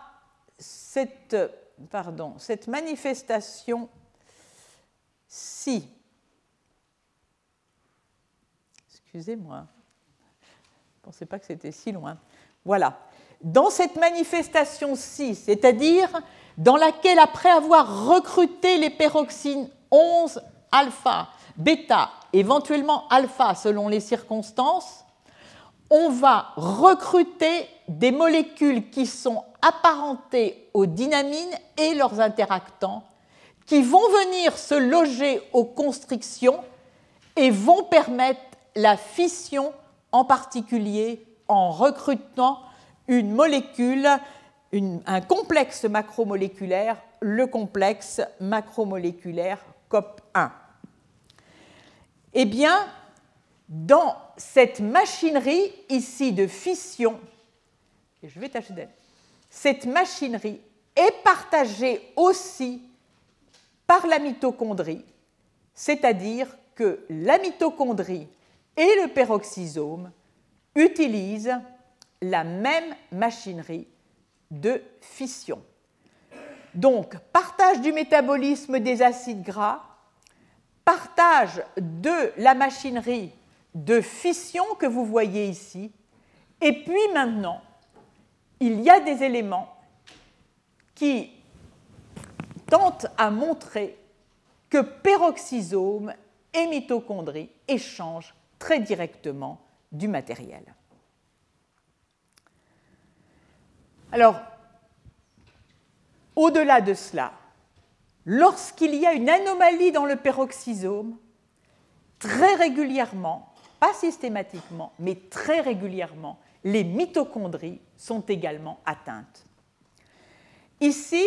cette manifestation si. Excusez-moi, je ne pensais pas que c'était si loin. Voilà. Dans cette manifestation-ci, c'est-à-dire dans laquelle, après avoir recruté les peroxines 11 alpha, bêta, éventuellement alpha selon les circonstances, on va recruter des molécules qui sont apparentées aux dynamines et leurs interactants, qui vont venir se loger aux constrictions et vont permettre la fission, en particulier en recrutant une molécule, un complexe macromoléculaire, le complexe macromoléculaire COP1. Eh bien, dans cette machinerie ici de fission, et je vais tâcher d'elle, cette machinerie est partagée aussi par la mitochondrie, c'est-à-dire que la mitochondrie et le peroxysome utilisent la même machinerie de fission. Donc, partage du métabolisme des acides gras, partage de la machinerie de fission que vous voyez ici, et puis maintenant, il y a des éléments qui tentent à montrer que peroxysome et mitochondrie échangent très directement du matériel. Alors, au-delà de cela, lorsqu'il y a une anomalie dans le peroxysome, très régulièrement, pas systématiquement, mais très régulièrement, les mitochondries sont également atteintes. Ici,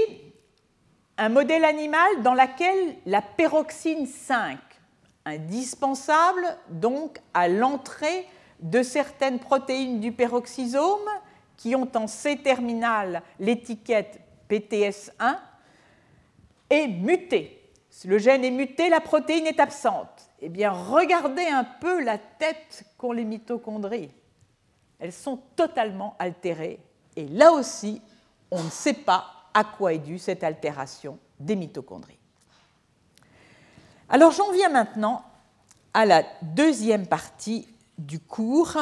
un modèle animal dans lequel la peroxine 5, indispensable donc à l'entrée de certaines protéines du peroxysome, qui ont en C terminal l'étiquette PTS1 est muté. Si le gène est muté, la protéine est absente. Eh bien, regardez un peu la tête qu'ont les mitochondries. Elles sont totalement altérées. Et là aussi, on ne sait pas à quoi est due cette altération des mitochondries. Alors j'en viens maintenant à la deuxième partie du cours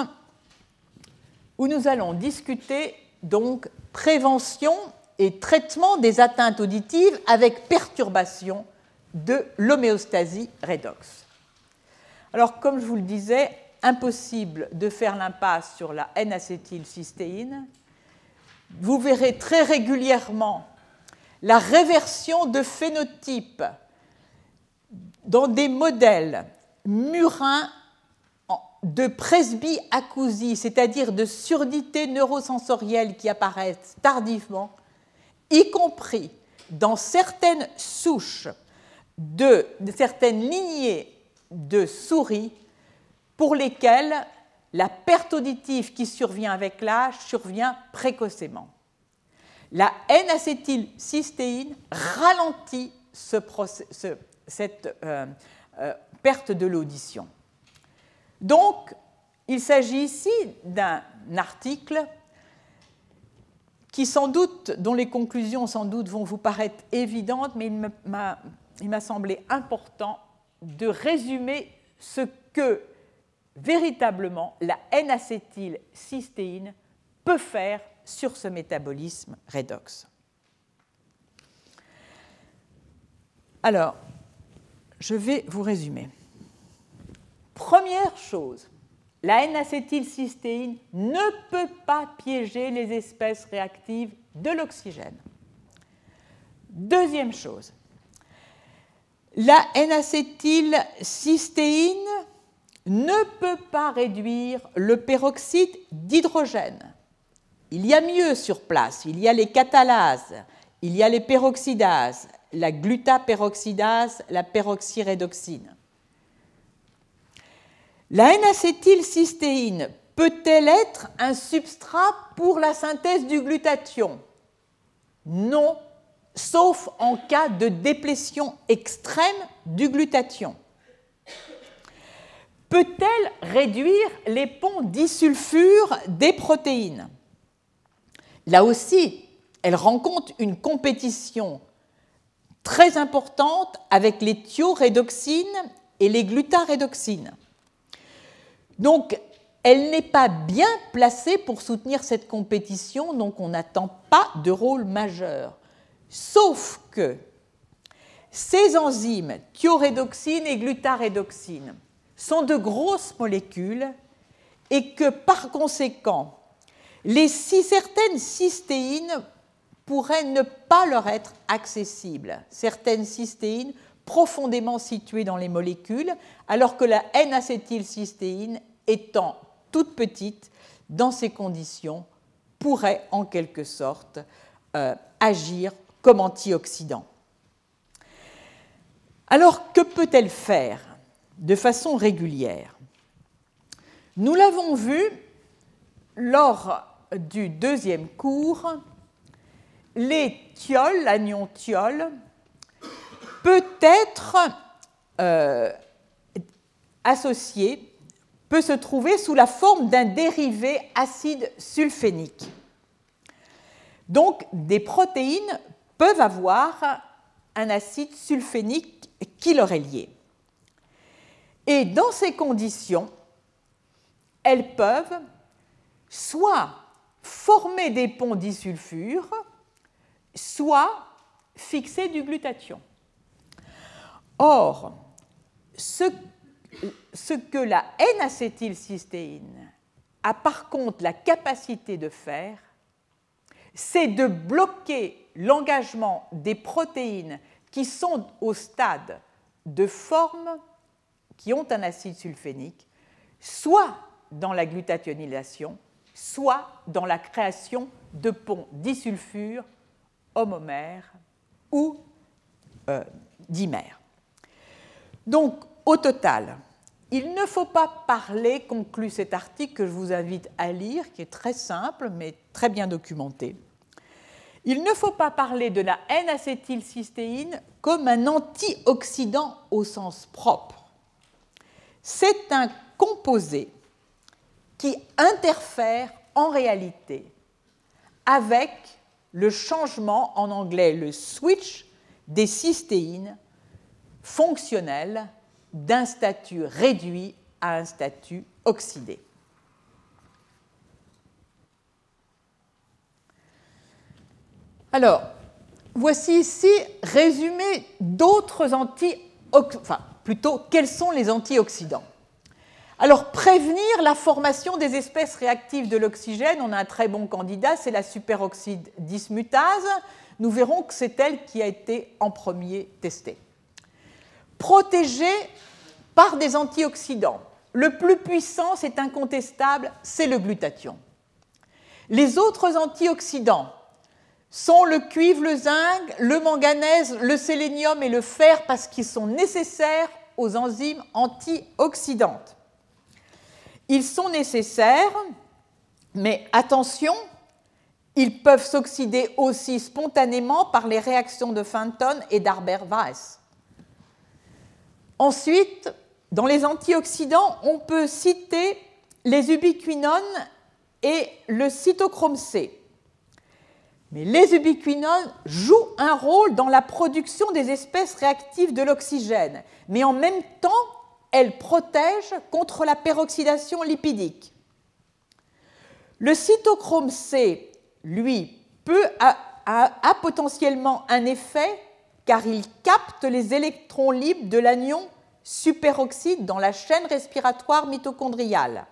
où nous allons discuter donc prévention et traitement des atteintes auditives avec perturbation de l'homéostasie redox. Alors, comme je vous le disais, impossible de faire l'impasse sur la N-acétylcystéine. Vous verrez très régulièrement la réversion de phénotypes dans des modèles murins de presbyacousie, c'est-à-dire de surdité neurosensorielle qui apparaissent tardivement, y compris dans certaines souches de, certaines lignées de souris pour lesquelles la perte auditive qui survient avec l'âge survient précocement. La N-acétylcystéine ralentit cette euh, euh, perte de l'audition. Donc, il s'agit ici d'un article qui sans doute, dont les conclusions sans doute vont vous paraître évidentes, mais il m'a semblé important de résumer ce que véritablement la N-acétylcystéine peut faire sur ce métabolisme redox. Alors, je vais vous résumer. Première chose, la N-acétylcystéine ne peut pas piéger les espèces réactives de l'oxygène. Deuxième chose, la N-acétylcystéine ne peut pas réduire le peroxyde d'hydrogène. Il y a mieux sur place, il y a les catalases, il y a les peroxydases, la glutaperoxydase, la peroxyrédoxine. La N-acétylcystéine peut-elle être un substrat pour la synthèse du glutathion? Non, sauf en cas de déplétion extrême du glutathion. Peut-elle réduire les ponts disulfure des protéines? Là aussi, elle rencontre une compétition très importante avec les thiorédoxines et les glutarédoxines. Donc, elle n'est pas bien placée pour soutenir cette compétition, donc on n'attend pas de rôle majeur. Sauf que ces enzymes, thiorédoxines et glutarédoxines, sont de grosses molécules et que par conséquent, certaines cystéines pourraient ne pas leur être accessibles. Certaines cystéines profondément situées dans les molécules, alors que la N-acétylcystéine, étant toute petite, dans ces conditions, pourrait en quelque sorte euh, agir comme antioxydant. Alors, que peut-elle faire? De façon régulière Nous l'avons vu lors du deuxième cours les thiols, l'anion thiol, peut être euh, associé, peut se trouver sous la forme d'un dérivé acide sulfénique. Donc, des protéines peuvent avoir un acide sulfénique qui leur est lié. Et dans ces conditions, elles peuvent soit former des ponts disulfures, soit fixer du glutathion. Or, ce, que la N-acétylcystéine a par contre la capacité de faire, c'est de bloquer l'engagement des protéines qui sont au stade de forme qui ont un acide sulfénique, soit dans la glutationnylation, soit dans la création de ponts disulfures homomère ou euh. Donc, au total, il ne faut pas parler, conclut cet article que je vous invite à lire, qui est très simple mais très bien documenté. Il ne faut pas parler de la N-acétylcystéine comme un antioxydant au sens propre. C'est un composé qui interfère en réalité avec le changement, en anglais le switch, des cystéines fonctionnelles d'un statut réduit à un statut oxydé. Alors, voici ici résumé d'autres anti enfin plutôt quels sont les antioxydants. Alors, prévenir la formation des espèces réactives de l'oxygène, on a un très bon candidat, c'est la superoxyde dismutase. Nous verrons que c'est elle qui a été en premier testée. Protéger par des antioxydants. Le plus puissant, c'est incontestable, c'est le glutathion. Les autres antioxydants sont le cuivre, le zinc, le manganèse, le sélénium et le fer parce qu'ils sont nécessaires aux enzymes antioxydantes. Ils sont nécessaires, mais attention, ils peuvent s'oxyder aussi spontanément par les réactions de Fenton et d'Arber-Weiss. Ensuite, dans les antioxydants, on peut citer les ubiquinones et le cytochrome C. Mais les ubiquinones jouent un rôle dans la production des espèces réactives de l'oxygène, mais en même temps, elle protège contre la peroxydation lipidique. Le cytochrome C, lui, peut, a, potentiellement un effet car il capte les électrons libres de l'anion superoxyde dans la chaîne respiratoire mitochondriale.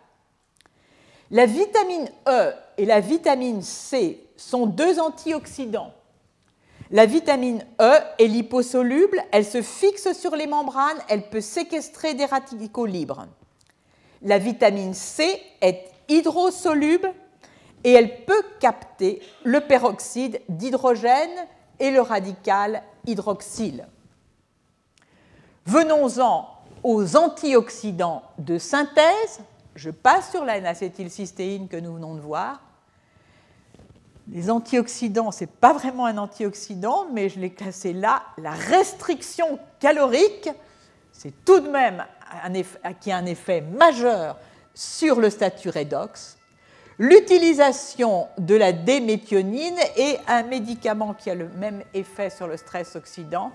La vitamine E et la vitamine C sont deux antioxydants la vitamine E est liposoluble, elle se fixe sur les membranes, elle peut séquestrer des radicaux libres. La vitamine C est hydrosoluble et elle peut capter le peroxyde d'hydrogène et le radical hydroxyle. Venons-en aux antioxydants de synthèse je passe sur la N-acétylcystéine que nous venons de voir. Les antioxydants, ce n'est pas vraiment un antioxydant, mais je l'ai classé là. La restriction calorique, c'est tout de même qui a un effet majeur sur le statut redox. L'utilisation de la déméthionine est un médicament qui a le même effet sur le stress oxydant,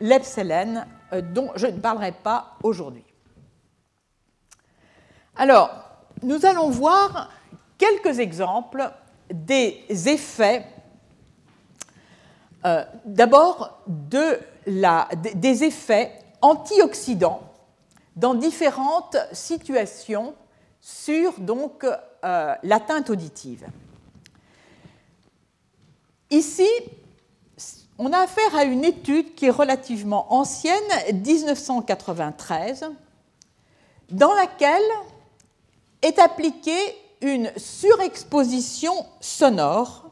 l'epsélène, euh, dont je ne parlerai pas aujourd'hui. Alors, nous allons voir quelques exemples des effets, euh, d'abord de des effets antioxydants dans différentes situations sur donc euh, l'atteinte auditive. Ici, on a affaire à une étude qui est relativement ancienne, 1993, dans laquelle est appliquée une surexposition sonore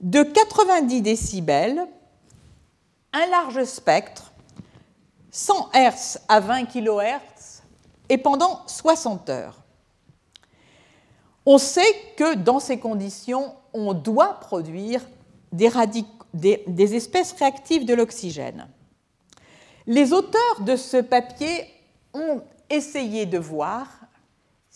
de 90 décibels, un large spectre, 100 Hz à 20 kHz, et pendant 60 heures. On sait que dans ces conditions, on doit produire des, des espèces réactives de l'oxygène. Les auteurs de ce papier ont essayé de voir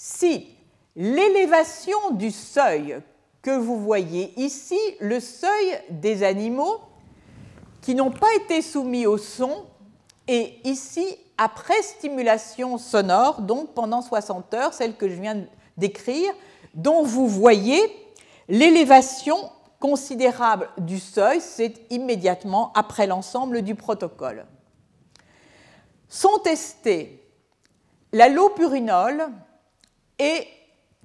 si l'élévation du seuil que vous voyez ici, le seuil des animaux qui n'ont pas été soumis au son, et ici, après stimulation sonore, donc pendant 60 heures, celle que je viens d'écrire, dont vous voyez l'élévation considérable du seuil, c'est immédiatement après l'ensemble du protocole. Sont testés l'allopurinol et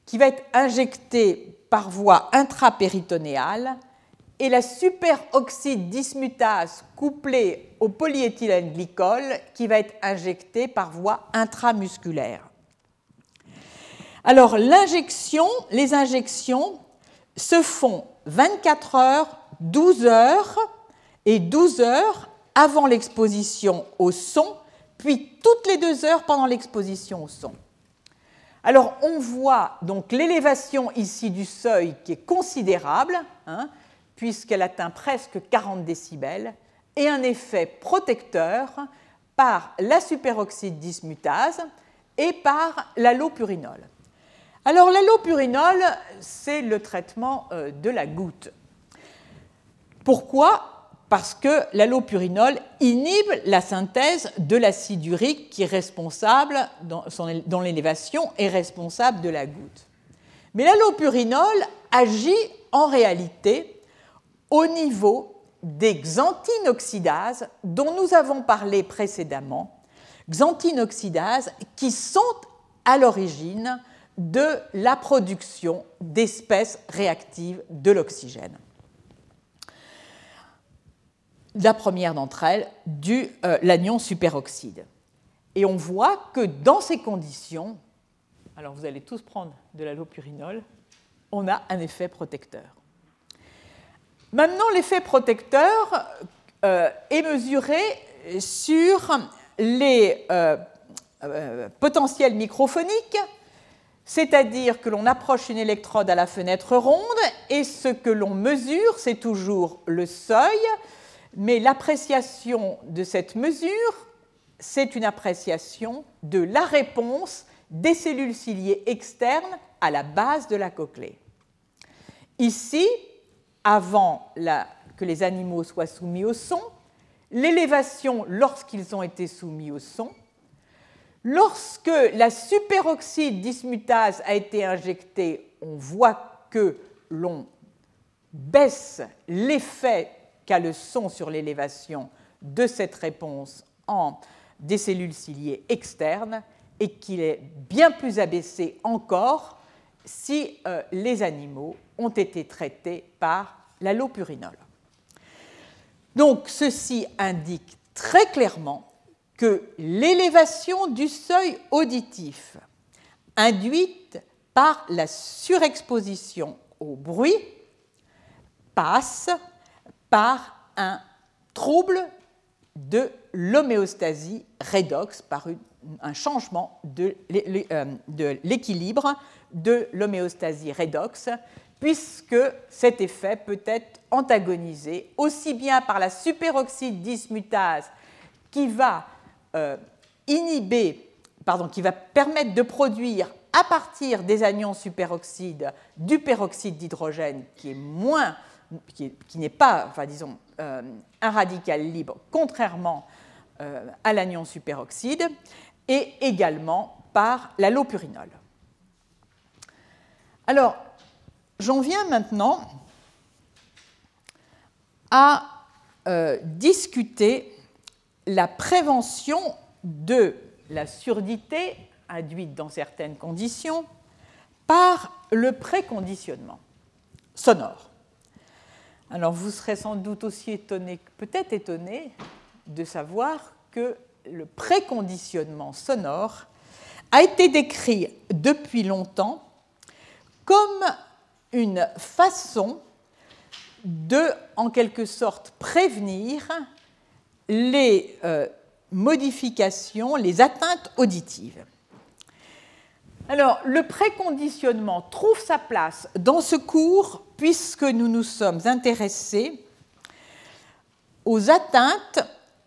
qui va être injecté par voie intrapéritonéale et la superoxyde dismutase couplée au polyéthylène glycol qui va être injecté par voie intramusculaire. Alors l'injection, les injections se font 24 heures, 12 heures et 12 heures avant l'exposition au son, puis toutes les deux heures pendant l'exposition au son. Alors on voit donc l'élévation ici du seuil qui est considérable, hein, puisqu'elle atteint presque 40 décibels, et un effet protecteur par la superoxyde dismutase et par l'allopurinol. Alors l'allopurinol, c'est le traitement euh, de la goutte. Pourquoi? Parce que l'allopurinol inhibe la synthèse de l'acide urique qui est responsable, dans l'élévation, est responsable de la goutte. Mais l'allopurinol agit en réalité au niveau des xanthinoxydases dont nous avons parlé précédemment, xanthinoxydases qui sont à l'origine de la production d'espèces réactives de l'oxygène la première d'entre elles, du euh, l'anion superoxyde. Et on voit que dans ces conditions, alors vous allez tous prendre de l'allopurinol, on a un effet protecteur. Maintenant, l'effet protecteur euh, est mesuré sur les euh, potentiels microphoniques, c'est-à-dire que l'on approche une électrode à la fenêtre ronde et ce que l'on mesure, c'est toujours le seuil mais l'appréciation de cette mesure, c'est une appréciation de la réponse des cellules ciliées externes à la base de la cochlée. Ici, avant que les animaux soient soumis au son, l'élévation lorsqu'ils ont été soumis au son, lorsque la superoxyde dismutase a été injectée, on voit que l'on baisse l'effet qu'a le son sur l'élévation de cette réponse en des cellules ciliées externes et qu'il est bien plus abaissé encore si euh, les animaux ont été traités par l'allopurinol. Donc ceci indique très clairement que l'élévation du seuil auditif induite par la surexposition au bruit passe par un trouble de l'homéostasie redox, par un changement de l'équilibre de l'homéostasie redox, puisque cet effet peut être antagonisé aussi bien par la superoxyde dismutase qui va inhiber, pardon, qui va permettre de produire à partir des anions superoxydes du peroxyde d'hydrogène qui est moins qui, n'est pas, enfin, disons, euh, un radical libre, contrairement euh, à l'anion superoxyde, et également par l'allopurinol. Alors, j'en viens maintenant à euh, discuter la prévention de la surdité induite dans certaines conditions par le préconditionnement sonore. Alors vous serez sans doute aussi étonné, peut-être étonné, de savoir que le préconditionnement sonore a été décrit depuis longtemps comme une façon de, en quelque sorte, prévenir les euh, modifications, les atteintes auditives. Alors, le préconditionnement trouve sa place dans ce cours puisque nous nous sommes intéressés aux atteintes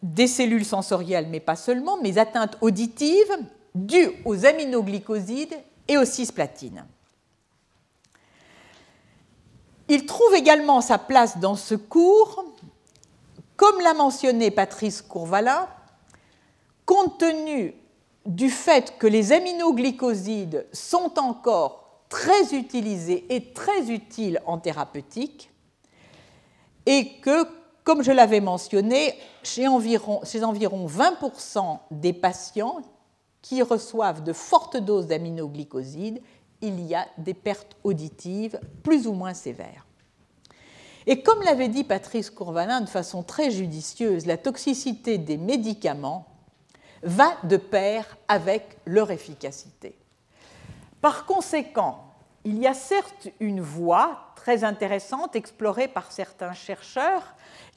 des cellules sensorielles, mais pas seulement, mais atteintes auditives dues aux aminoglycosides et aux cisplatines. Il trouve également sa place dans ce cours, comme l'a mentionné Patrice Courvalin, compte tenu du fait que les aminoglycosides sont encore très utilisés et très utiles en thérapeutique, et que, comme je l'avais mentionné, chez environ, chez environ 20% des patients qui reçoivent de fortes doses d'aminoglycosides, il y a des pertes auditives plus ou moins sévères. Et comme l'avait dit Patrice Courvalin de façon très judicieuse, la toxicité des médicaments va de pair avec leur efficacité. Par conséquent, il y a certes une voie très intéressante explorée par certains chercheurs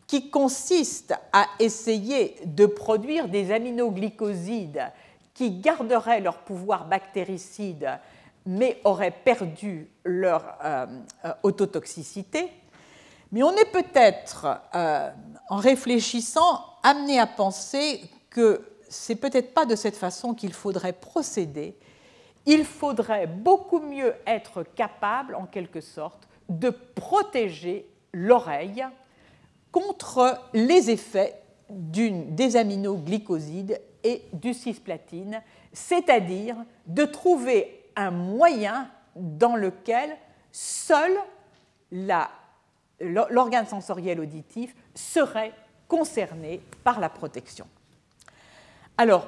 qui consiste à essayer de produire des aminoglycosides qui garderaient leur pouvoir bactéricide mais auraient perdu leur euh, euh, autotoxicité. Mais on est peut-être, euh, en réfléchissant, amené à penser que c'est peut-être pas de cette façon qu'il faudrait procéder. Il faudrait beaucoup mieux être capable, en quelque sorte, de protéger l'oreille contre les effets des aminoglycosides et du cisplatine, c'est-à-dire de trouver un moyen dans lequel seul l'organe sensoriel auditif serait concerné par la protection. Alors,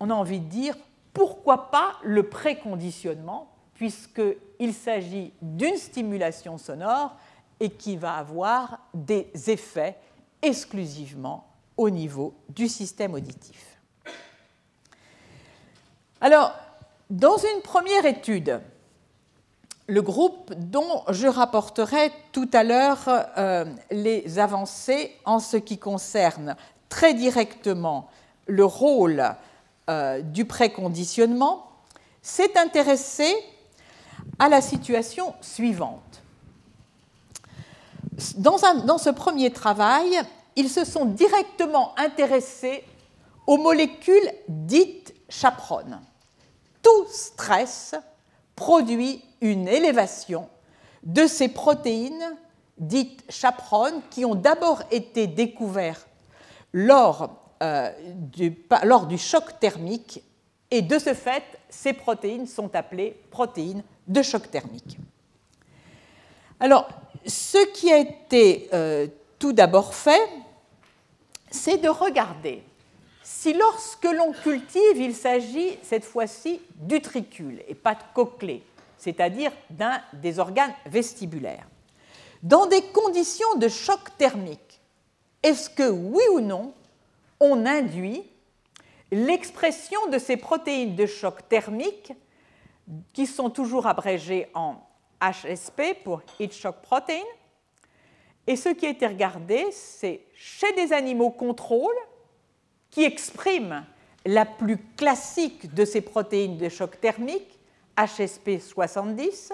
on a envie de dire, pourquoi pas le préconditionnement, puisqu'il s'agit d'une stimulation sonore et qui va avoir des effets exclusivement au niveau du système auditif. Alors, dans une première étude, le groupe dont je rapporterai tout à l'heure euh, les avancées en ce qui concerne très directement le rôle euh, du préconditionnement, s'est intéressé à la situation suivante. Dans, dans, ce premier travail, ils se sont directement intéressés aux molécules dites chaperones. Tout stress produit une élévation de ces protéines dites chaperones qui ont d'abord été découvertes lors euh, lors du choc thermique et de ce fait, ces protéines sont appelées protéines de choc thermique. Alors, ce qui a été euh, tout d'abord fait, c'est de regarder si lorsque l'on cultive, il s'agit cette fois-ci d'utricule et pas de cochlée, c'est-à-dire d'un des organes vestibulaires, dans des conditions de choc thermique, est-ce que oui ou non on induit l'expression de ces protéines de choc thermique qui sont toujours abrégées en HSP pour Heat Shock Protein. Et ce qui a été regardé, c'est chez des animaux contrôles qui expriment la plus classique de ces protéines de choc thermique, HSP70,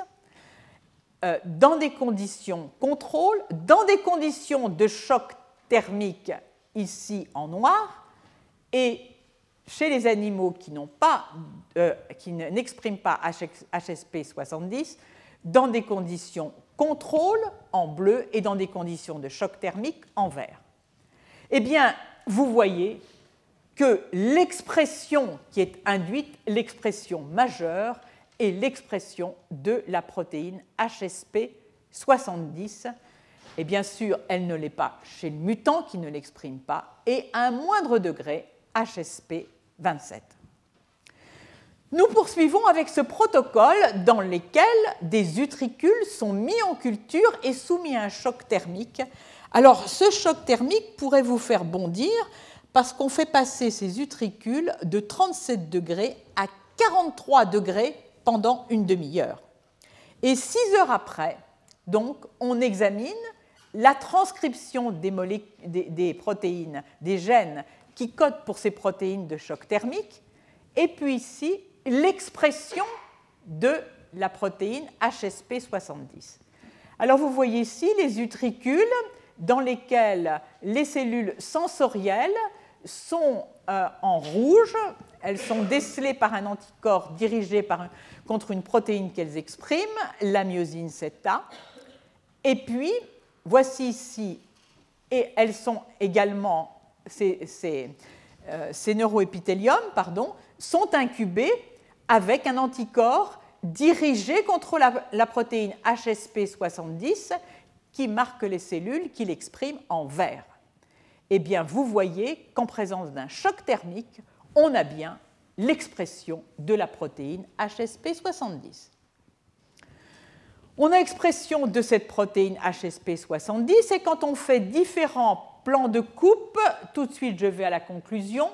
euh, dans des conditions contrôle, dans des conditions de choc thermique ici en noir, et chez les animaux qui euh, n'expriment pas HSP70, dans des conditions contrôle en bleu et dans des conditions de choc thermique en vert. Eh bien, vous voyez que l'expression qui est induite, l'expression majeure, est l'expression de la protéine HSP70. Et bien sûr, elle ne l'est pas chez le mutant qui ne l'exprime pas, et à un moindre degré, HSP27. Nous poursuivons avec ce protocole dans lequel des utricules sont mis en culture et soumis à un choc thermique. Alors, ce choc thermique pourrait vous faire bondir parce qu'on fait passer ces utricules de 37 degrés à 43 degrés pendant une demi-heure. Et six heures après, donc, on examine la transcription des, protéines, des gènes qui codent pour ces protéines de choc thermique, et puis ici, l'expression de la protéine HSP70. Alors vous voyez ici les utricules dans lesquels les cellules sensorielles sont euh, en rouge, elles sont décelées par un anticorps dirigé contre une protéine qu'elles expriment, la myosine 7A. Et puis, voici ici, et elles sont également, ces, euh, neuroépithéliums pardon, sont incubés avec un anticorps dirigé contre la, la protéine HSP70 qui marque les cellules qui l'expriment en vert eh bien, vous voyez qu'en présence d'un choc thermique, on a bien l'expression de la protéine HSP70. On a expression de cette protéine HSP70 et quand on fait différents plans de coupe, tout de suite je vais à la conclusion,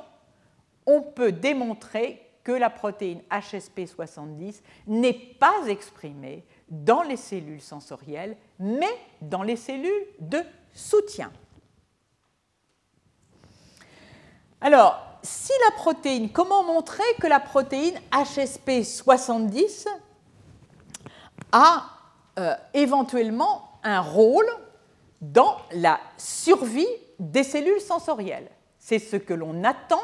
on peut démontrer que la protéine HSP70 n'est pas exprimée dans les cellules sensorielles, mais dans les cellules de soutien. Alors, si la protéine, comment montrer que la protéine HSP70 a euh, éventuellement un rôle dans la survie des cellules sensorielles C'est ce que l'on attend,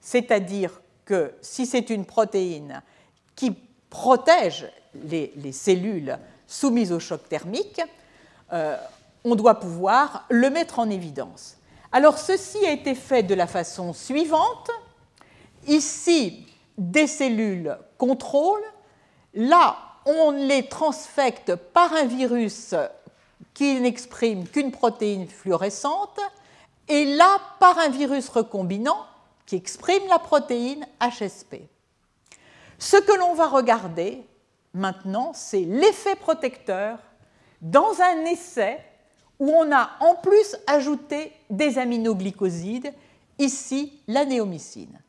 c'est-à-dire que si c'est une protéine qui protège les, cellules soumises au choc thermique, euh, on doit pouvoir le mettre en évidence. Alors ceci a été fait de la façon suivante. Ici, des cellules contrôle. Là, on les transfecte par un virus qui n'exprime qu'une protéine fluorescente. Et là, par un virus recombinant qui exprime la protéine HSP. Ce que l'on va regarder maintenant, c'est l'effet protecteur dans un essai où on a en plus ajouté des aminoglycosides, ici la néomycine.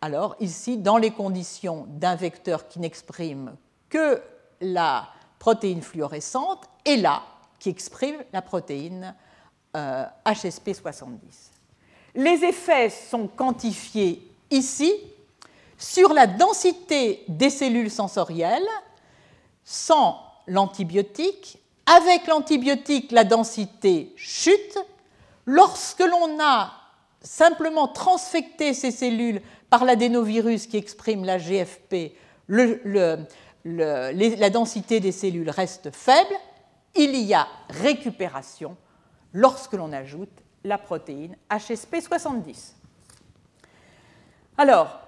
Alors ici, dans les conditions d'un vecteur qui n'exprime que la protéine fluorescente, et là, qui exprime la protéine HSP70. Euh, les effets sont quantifiés ici sur la densité des cellules sensorielles sans l'antibiotique avec l'antibiotique, la densité chute. Lorsque l'on a simplement transfecté ces cellules par l'adénovirus qui exprime la GFP, la densité des cellules reste faible. Il y a récupération lorsque l'on ajoute la protéine HSP70. Alors,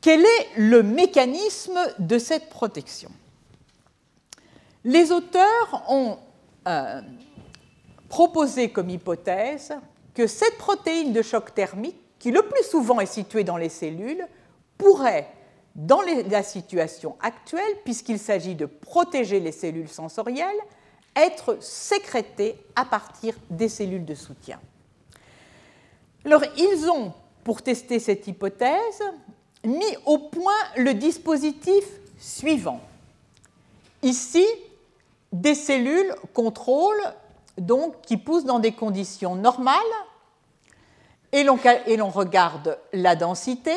quel est le mécanisme de cette protection? Les auteurs ont euh, proposé comme hypothèse que cette protéine de choc thermique, qui le plus souvent est située dans les cellules, pourrait, dans la situation actuelle, puisqu'il s'agit de protéger les cellules sensorielles, être sécrétée à partir des cellules de soutien. Alors, ils ont, pour tester cette hypothèse, mis au point le dispositif suivant. Ici, des cellules contrôle donc qui poussent dans des conditions normales Et l'on regarde la densité.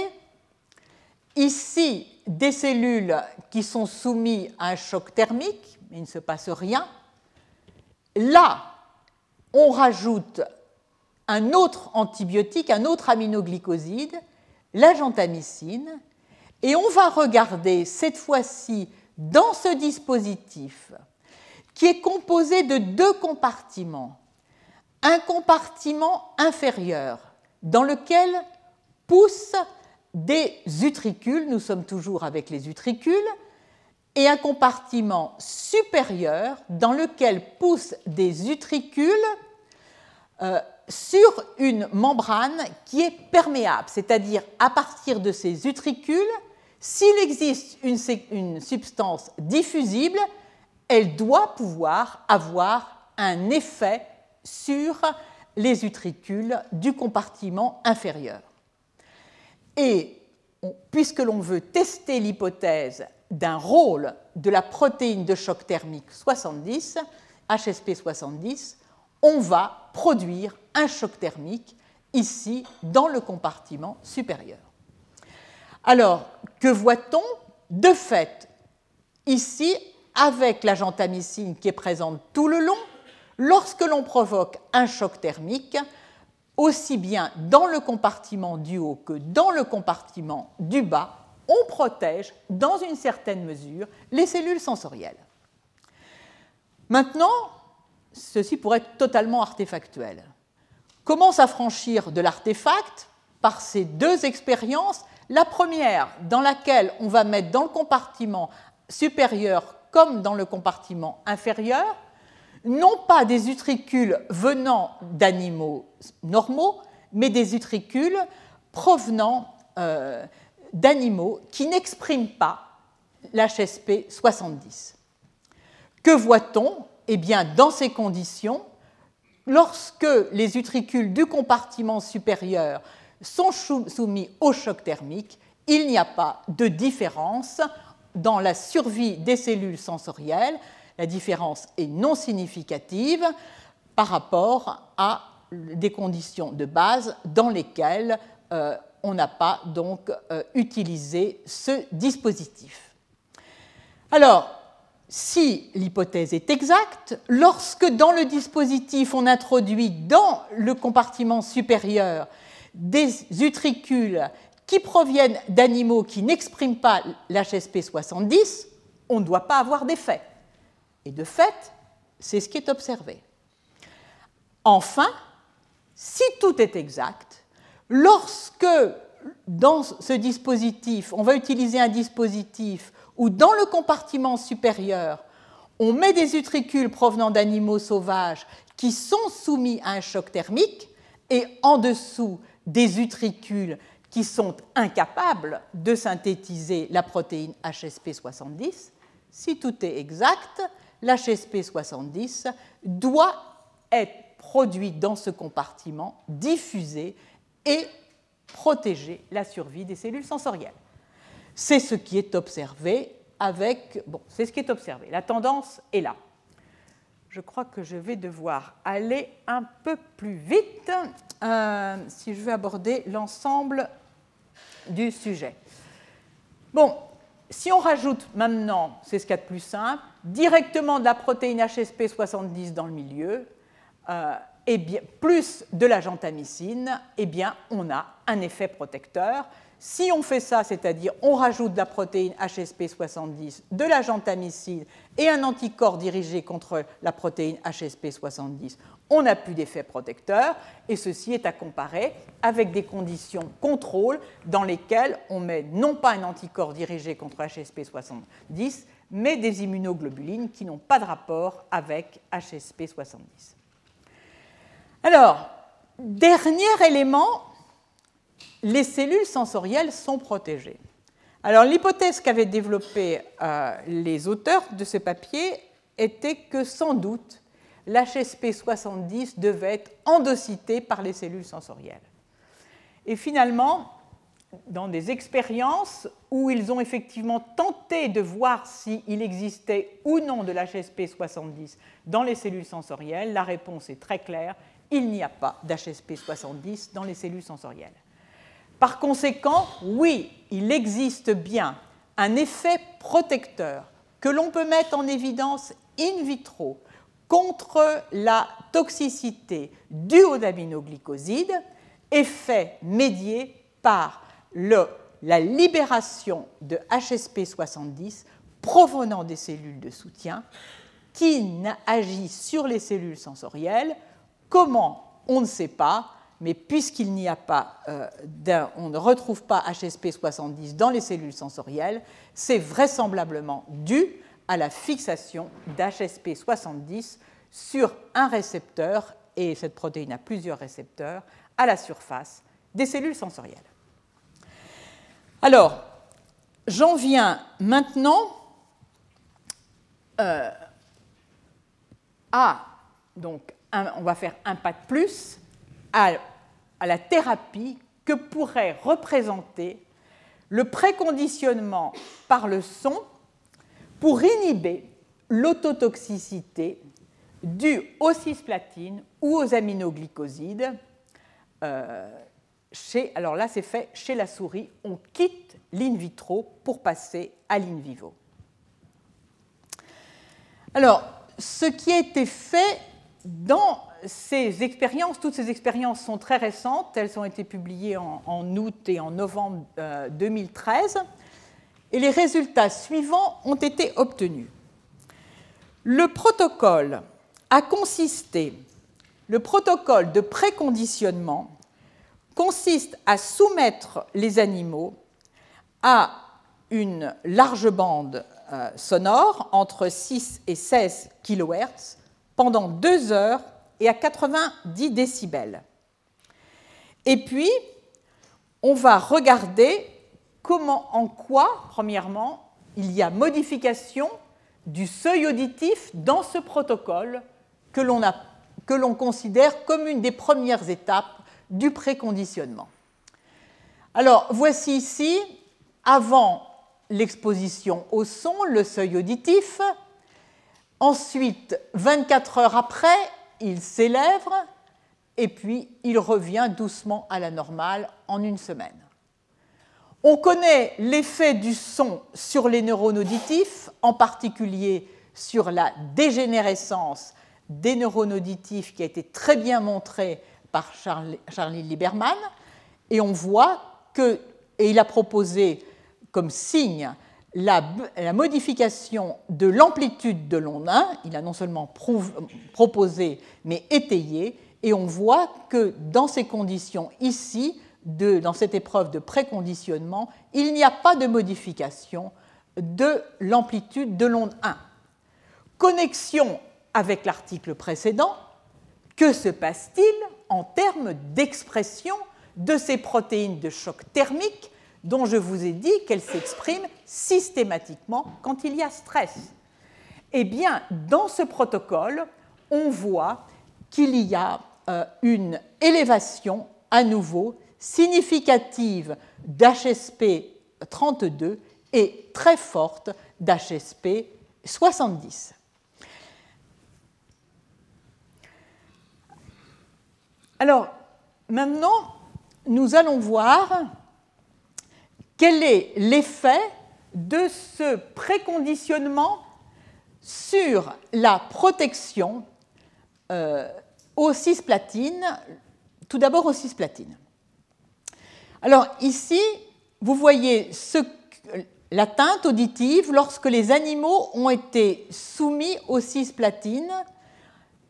Ici, des cellules qui sont soumises à un choc thermique, mais il ne se passe rien. Là, on rajoute un autre antibiotique, un autre aminoglycoside, la gentamicine, et on va regarder cette fois-ci dans ce dispositif qui est composé de deux compartiments. Un compartiment inférieur dans lequel poussent des utricules, nous sommes toujours avec les utricules, et un compartiment supérieur dans lequel poussent des utricules euh, sur une membrane qui est perméable, c'est-à-dire à partir de ces utricules, s'il existe une, substance diffusible, elle doit pouvoir avoir un effet sur les utricules du compartiment inférieur. Et puisque l'on veut tester l'hypothèse d'un rôle de la protéine de choc thermique 70, HSP 70, on va produire un choc thermique ici dans le compartiment supérieur. Alors, que voit-on De fait, ici, avec la gentamicine qui est présente tout le long, lorsque l'on provoque un choc thermique, aussi bien dans le compartiment du haut que dans le compartiment du bas, on protège dans une certaine mesure les cellules sensorielles. Maintenant, ceci pourrait être totalement artefactuel. Comment s'affranchir de l'artefact Par ces deux expériences? La première, dans laquelle on va mettre dans le compartiment supérieur comme dans le compartiment inférieur, non pas des utricules venant d'animaux normaux, mais des utricules provenant euh, d'animaux qui n'expriment pas l'HSP 70. Que voit-on? Eh bien, dans ces conditions, lorsque les utricules du compartiment supérieur sont soumis au choc thermique, il n'y a pas de différence dans la survie des cellules sensorielles. La différence est non significative par rapport à des conditions de base dans lesquelles euh, on n'a pas donc euh, utilisé ce dispositif. Alors, si l'hypothèse est exacte, lorsque dans le dispositif on introduit dans le compartiment supérieur des utricules qui proviennent d'animaux qui n'expriment pas l'HSP 70, on ne doit pas avoir d'effet. Et de fait, c'est ce qui est observé. Enfin, si tout est exact, lorsque dans ce dispositif, on va utiliser un dispositif où dans le compartiment supérieur, on met des utricules provenant d'animaux sauvages qui sont soumis à un choc thermique et en dessous des utricules qui sont incapables de synthétiser la protéine HSP70, si tout est exact, l'HSP70 doit être produit dans ce compartiment, diffusé et protéger la survie des cellules sensorielles. C'est ce qui est observé avec... Bon, c'est ce qui est observé. La tendance est là. Je crois que je vais devoir aller un peu plus vite euh, si je veux aborder l'ensemble du sujet. Bon, si on rajoute maintenant, c'est ce qu'il y a de plus simple, directement de la protéine HSP70 dans le milieu, euh, et bien, plus de la gentamicine, eh bien, on a un effet protecteur. Si on fait ça, c'est-à-dire on rajoute de la protéine HSP70, de la gentamicine et un anticorps dirigé contre la protéine HSP70, on n'a plus d'effet protecteur. Et ceci est à comparer avec des conditions contrôle dans lesquelles on met non pas un anticorps dirigé contre HSP70, mais des immunoglobulines qui n'ont pas de rapport avec HSP70. Alors, dernier élément, les cellules sensorielles sont protégées. Alors, l'hypothèse qu'avaient développée euh, les auteurs de ce papier était que sans doute l'HSP 70 devait être endocyté par les cellules sensorielles. Et finalement, dans des expériences où ils ont effectivement tenté de voir s'il existait ou non de l'HSP 70 dans les cellules sensorielles, la réponse est très claire, il n'y a pas d'HSP70 dans les cellules sensorielles. Par conséquent, oui, il existe bien un effet protecteur que l'on peut mettre en évidence in vitro contre la toxicité due aux aminoglycosides, effet médié par la libération de HSP70 provenant des cellules de soutien qui agit sur les cellules sensorielles. Comment? On ne sait pas, mais puisqu'il n'y a pas, euh, on ne retrouve pas HSP70 dans les cellules sensorielles, c'est vraisemblablement dû à la fixation d'HSP70 sur un récepteur, et cette protéine a plusieurs récepteurs, à la surface des cellules sensorielles. Alors, j'en viens maintenant euh, à, donc, on va faire un pas de plus, à, la thérapie que pourrait représenter le préconditionnement par le son pour inhiber l'autotoxicité due aux cisplatines ou aux aminoglycosides. Euh, alors là, c'est fait chez la souris. On quitte l'in vitro pour passer à l'in vivo. Alors, ce qui a été fait dans toutes ces expériences sont très récentes, elles ont été publiées en, août et en novembre 2013, euh, et les résultats suivants ont été obtenus. Le protocole a consisté, le protocole de préconditionnement consiste à soumettre les animaux à une large bande euh, sonore entre 6 et 16 kHz pendant deux heures et à 90 décibels. Et puis, on va regarder comment, en quoi, premièrement, il y a modification du seuil auditif dans ce protocole que l'on considère comme une des premières étapes du préconditionnement. Alors, voici ici, avant l'exposition au son, le seuil auditif. Ensuite, 24 heures après, il s'élève et puis il revient doucement à la normale en une semaine. On connaît l'effet du son sur les neurones auditifs, en particulier sur la dégénérescence des neurones auditifs qui a été très bien montré par Charlie Lieberman. Et on voit que, et il a proposé comme signe la, modification de l'amplitude de l'onde 1, il a non seulement proposé, mais étayé, et on voit que dans ces conditions ici, dans cette épreuve de préconditionnement, il n'y a pas de modification de l'amplitude de l'onde 1. Connexion avec l'article précédent, que se passe-t-il en termes d'expression de ces protéines de choc thermique dont je vous ai dit qu'elles s'expriment systématiquement quand il y a stress Eh bien, dans ce protocole, on voit qu'il y a euh, une élévation à nouveau significative d'HSP 32 et très forte d'HSP 70. Alors, maintenant, nous allons voir quel est l'effet de ce préconditionnement sur la protection euh, aux cisplatines, tout d'abord aux cisplatines. Alors ici, vous voyez l'atteinte auditive lorsque les animaux ont été soumis aux cisplatines,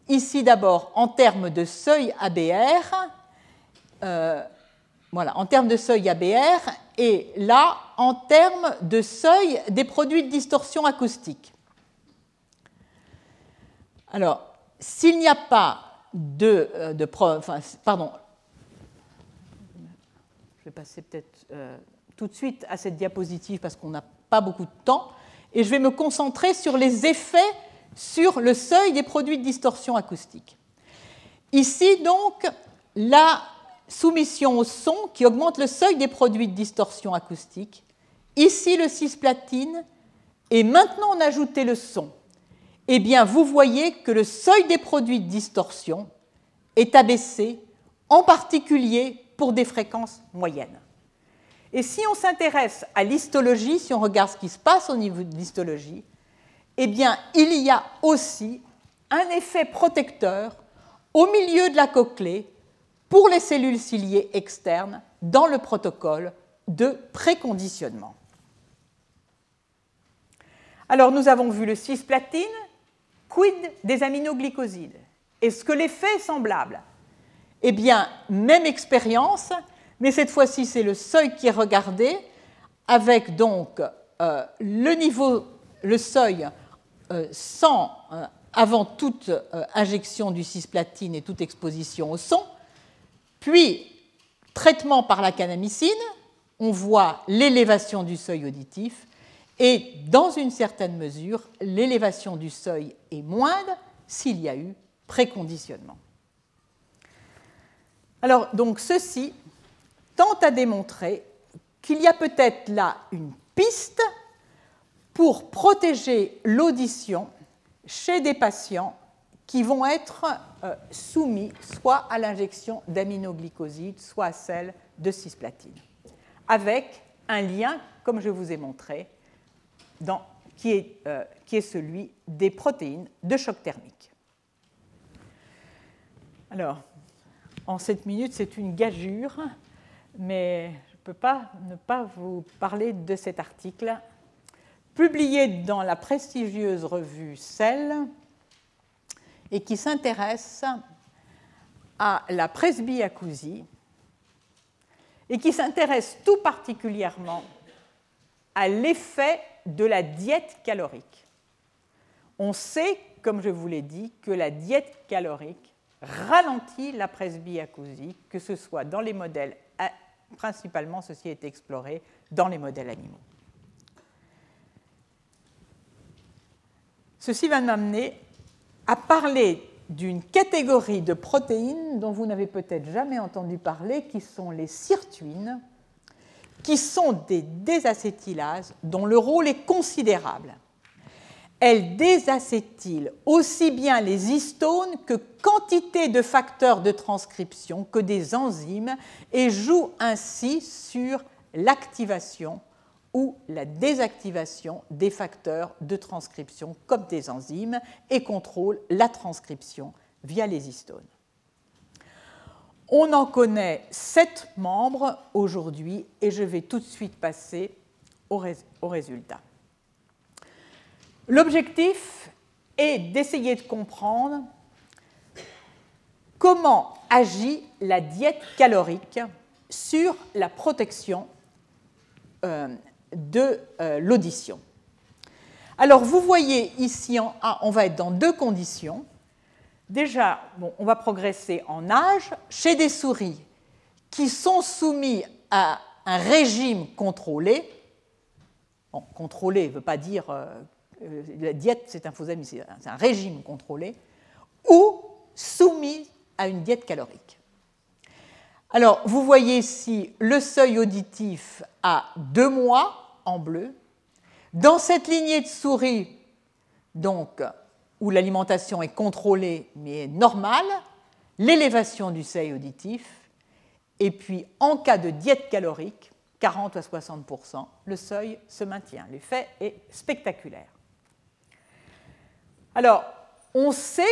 ici d'abord en termes de seuil ABR, euh, voilà, en termes de seuil ABR, et là, en termes de seuil des produits de distorsion acoustique. Alors, s'il n'y a pas de, euh, de pardon, je vais passer peut-être euh, tout de suite à cette diapositive parce qu'on n'a pas beaucoup de temps, et je vais me concentrer sur les effets sur le seuil des produits de distorsion acoustique. Ici, donc, la soumission au son qui augmente le seuil des produits de distorsion acoustique. Ici, le cisplatine. Et maintenant, on a ajouté le son. Eh bien, vous voyez que le seuil des produits de distorsion est abaissé, en particulier pour des fréquences moyennes. Et si on s'intéresse à l'histologie, si on regarde ce qui se passe au niveau de l'histologie, eh bien, il y a aussi un effet protecteur au milieu de la cochlée pour les cellules ciliées externes dans le protocole de préconditionnement. Alors, nous avons vu le cisplatine, quid des aminoglycosides? Est-ce que l'effet est semblable? Eh bien, même expérience, mais cette fois-ci, c'est le seuil qui est regardé, avec donc euh, le niveau, le seuil euh, sans, euh, avant toute injection du cisplatine et toute exposition au son, puis traitement par la canamycine, on voit l'élévation du seuil auditif, et dans une certaine mesure, l'élévation du seuil est moindre s'il y a eu préconditionnement. Alors, donc, ceci tente à démontrer qu'il y a peut-être là une piste pour protéger l'audition chez des patients qui vont être euh, soumis soit à l'injection d'aminoglycosides, soit à celle de cisplatine, avec un lien, comme je vous ai montré, qui, est, euh, qui est celui des protéines de choc thermique. Alors, en 7 minutes, c'est une gageure, mais je ne peux pas ne pas vous parler de cet article publié dans la prestigieuse revue Cell et qui s'intéresse à la presbyacousie et qui s'intéresse tout particulièrement à l'effet de la diète calorique. On sait, comme je vous l'ai dit, que la diète calorique ralentit la presbyacousie, que ce soit dans les modèles, principalement ceci est exploré dans les modèles animaux. Ceci va m'amener à parler d'une catégorie de protéines dont vous n'avez peut-être jamais entendu parler, qui sont les sirtuines, qui sont des désacétylases dont le rôle est considérable. Elles désacétylent aussi bien les histones que quantité de facteurs de transcription, que des enzymes, et jouent ainsi sur l'activation ou la désactivation des facteurs de transcription comme des enzymes et contrôlent la transcription via les histones. On en connaît sept membres aujourd'hui et je vais tout de suite passer au, résultat. L'objectif est d'essayer de comprendre comment agit la diète calorique sur la protection euh, de euh, l'audition. Alors vous voyez ici en A, on va être dans deux conditions. Déjà, on va progresser en âge chez des souris qui sont soumis à un régime contrôlé. contrôlé ne veut pas dire euh, euh, la diète, c'est un faux ami, c'est un régime contrôlé, ou soumis à une diète calorique. Alors, vous voyez ici le seuil auditif à deux mois en bleu. Dans cette lignée de souris, donc où l'alimentation est contrôlée mais normale, l'élévation du seuil auditif, et puis en cas de diète calorique, 40 à 60% le seuil se maintient. L'effet est spectaculaire. Alors, on sait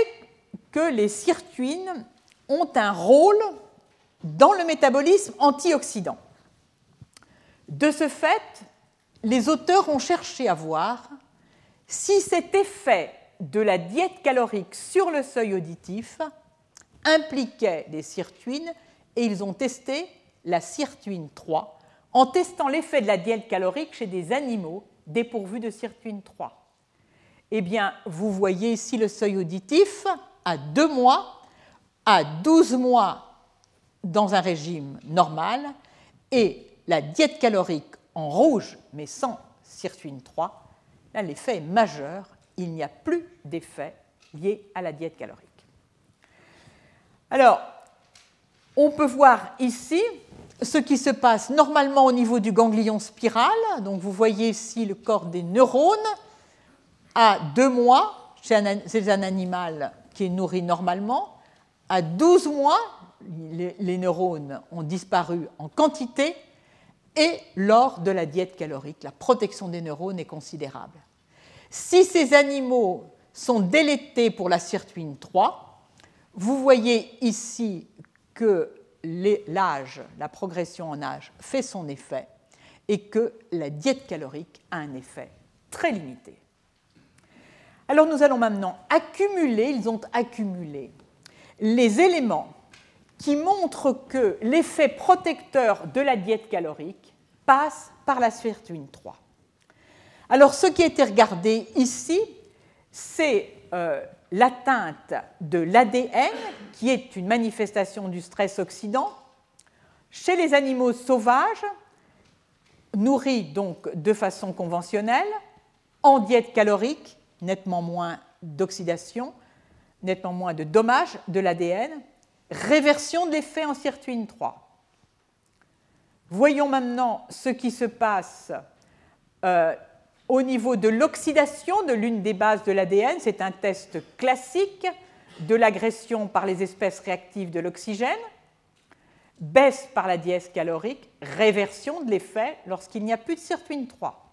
que les sirtuines ont un rôle dans le métabolisme antioxydant. De ce fait, les auteurs ont cherché à voir si cet effet de la diète calorique sur le seuil auditif impliquait les sirtuines et ils ont testé la sirtuine 3 en testant l'effet de la diète calorique chez des animaux dépourvus de sirtuine 3. Eh bien, vous voyez ici le seuil auditif à 2 mois, à 12 mois dans un régime normal et la diète calorique en rouge mais sans sirtuine 3. Là, l'effet est majeur il n'y a plus d'effet lié à la diète calorique. Alors, on peut voir ici ce qui se passe normalement au niveau du ganglion spiral. Donc vous voyez ici le corps des neurones à deux mois chez un, animal qui est nourri normalement. À 12 mois, les, neurones ont disparu en quantité et lors de la diète calorique, la protection des neurones est considérable. Si ces animaux sont délétés pour la sirtuine 3, vous voyez ici que l'âge, la progression en âge fait son effet et que la diète calorique a un effet très limité. Alors nous allons maintenant accumuler, ils ont accumulé les éléments qui montrent que l'effet protecteur de la diète calorique passe par la sirtuine 3. Alors ce qui a été regardé ici, c'est euh, l'atteinte de l'ADN, qui est une manifestation du stress oxydant, chez les animaux sauvages, nourris donc de façon conventionnelle, en diète calorique, nettement moins d'oxydation, nettement moins de dommages de l'ADN, réversion de l'effet en sirtuine 3. Voyons maintenant ce qui se passe euh, au niveau de l'oxydation de l'une des bases de l'ADN. C'est un test classique de l'agression par les espèces réactives de l'oxygène. Baisse par la dièse calorique, réversion de l'effet lorsqu'il n'y a plus de sirtuine 3.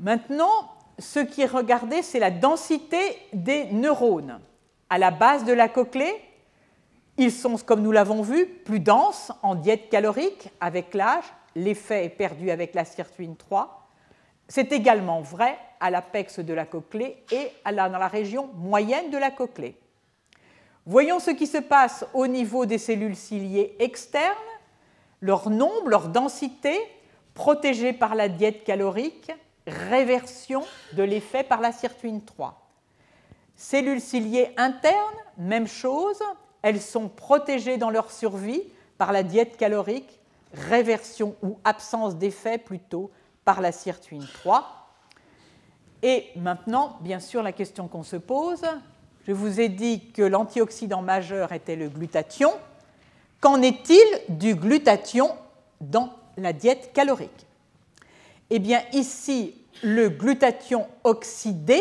Maintenant, ce qui est regardé, c'est la densité des neurones. À la base de la cochlée, ils sont, comme nous l'avons vu, plus denses en diète calorique avec l'âge. L'effet est perdu avec la sirtuine 3. C'est également vrai à l'apex de la cochlée et dans la région moyenne de la cochlée. Voyons ce qui se passe au niveau des cellules ciliées externes, leur nombre, leur densité, protégées par la diète calorique, réversion de l'effet par la sirtuine 3. Cellules ciliées internes, même chose, elles sont protégées dans leur survie par la diète calorique, réversion ou absence d'effet plutôt par la sirtuine 3. Et maintenant, bien sûr, la question qu'on se pose, je vous ai dit que l'antioxydant majeur était le glutathion. Qu'en est-il du glutathion dans la diète calorique? Eh bien, ici, le glutathion oxydé,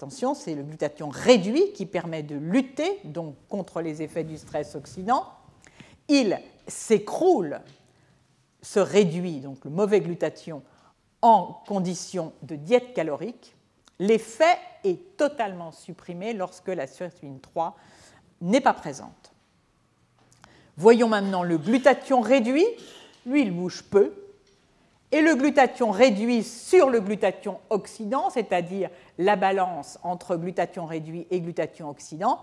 attention, c'est le glutathion réduit qui permet de lutter donc, contre les effets du stress oxydant, il s'écroule se réduit, donc le mauvais glutathion, en conditions de diète calorique, l'effet est totalement supprimé lorsque la sirtuine 3 n'est pas présente. Voyons maintenant le glutathion réduit. Lui, il bouge peu. Et le glutathion réduit sur le glutathion oxydant, c'est-à-dire la balance entre glutathion réduit et glutathion oxydant.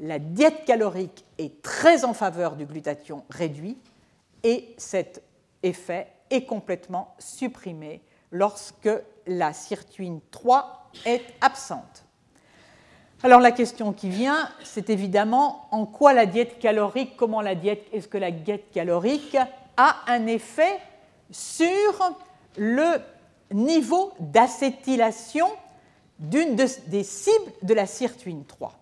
La diète calorique est très en faveur du glutathion réduit et cet effet est complètement supprimé lorsque la sirtuine 3 est absente. Alors la question qui vient, c'est évidemment en quoi la diète calorique, comment la diète, est-ce que la diète calorique a un effet sur le niveau d'acétylation d'une des cibles de la sirtuine 3.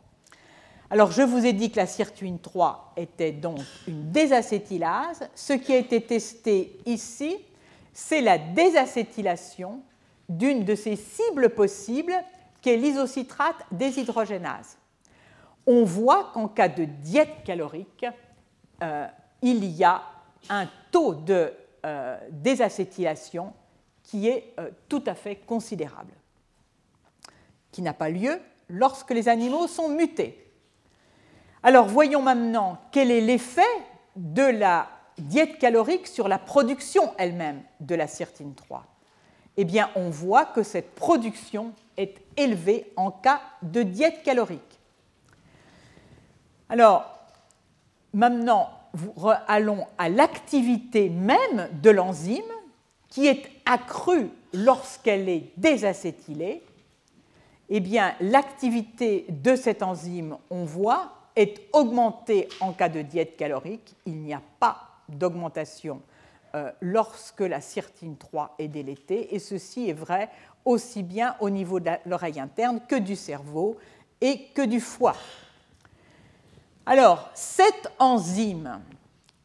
Alors, je vous ai dit que la sirtuine 3 était donc une désacétylase. Ce qui a été testé ici, c'est la désacétylation d'une de ces cibles possibles, qui est l'isocitrate déshydrogénase. On voit qu'en cas de diète calorique, euh, il y a un taux de euh, désacétylation qui est euh, tout à fait considérable, qui n'a pas lieu lorsque les animaux sont mutés. Alors voyons maintenant quel est l'effet de la diète calorique sur la production elle-même de la sirtine 3. Eh bien, on voit que cette production est élevée en cas de diète calorique. Alors, maintenant, allons à l'activité même de l'enzyme qui est accrue lorsqu'elle est désacétylée. Eh l'activité de cette enzyme, on voit, est augmentée en cas de diète calorique. Il n'y a pas d'augmentation euh, lorsque la sirtine 3 est délétée, et ceci est vrai aussi bien au niveau de l'oreille interne que du cerveau et que du foie. Alors, cette enzyme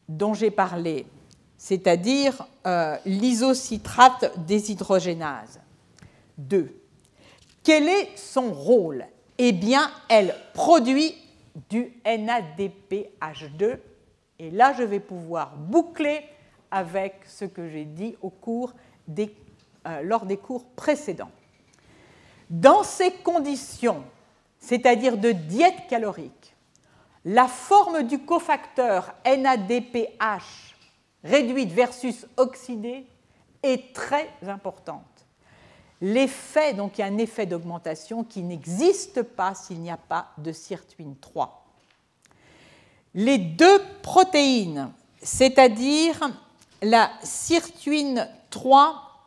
dont j'ai parlé, c'est-à-dire euh, l'isocitrate déshydrogénase 2, quel est son rôle? Eh bien, elle produit du NADPH2. Et là, je vais pouvoir boucler avec ce que j'ai dit euh, lors des cours précédents. Dans ces conditions, c'est-à-dire de diète calorique, la forme du cofacteur NADPH réduite versus oxydée est très importante. L'effet, donc il y a un effet d'augmentation qui n'existe pas s'il n'y a pas de sirtuine 3. Les deux protéines, c'est-à-dire la sirtuine 3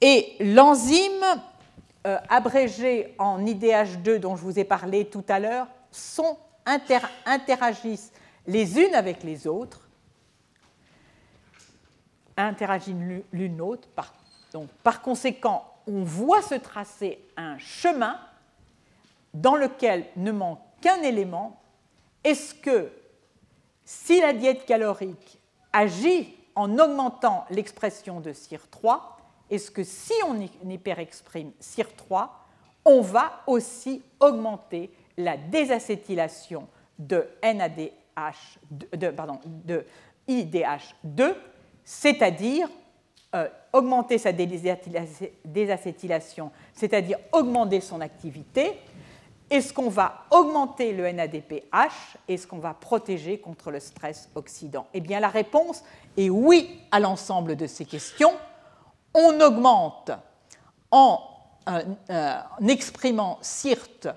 et l'enzyme euh, abrégée en IDH2 dont je vous ai parlé tout à l'heure, interagissent les unes avec les autres, interagissent l'une l'autre. Par, conséquent, on voit se tracer un chemin dans lequel ne manque qu'un élément. Est-ce que si la diète calorique agit en augmentant l'expression de CIR3, est-ce que si on hyperexprime CIR3, on va aussi augmenter la désacétylation de NADH, de, pardon, de IDH2, c'est-à-dire euh, augmenter sa désacétylation, c'est-à-dire augmenter son activité. Est-ce qu'on va augmenter le NADPH Est-ce qu'on va protéger contre le stress oxydant? Eh bien, la réponse est oui à l'ensemble de ces questions. On augmente en, euh, euh, exprimant CIRT,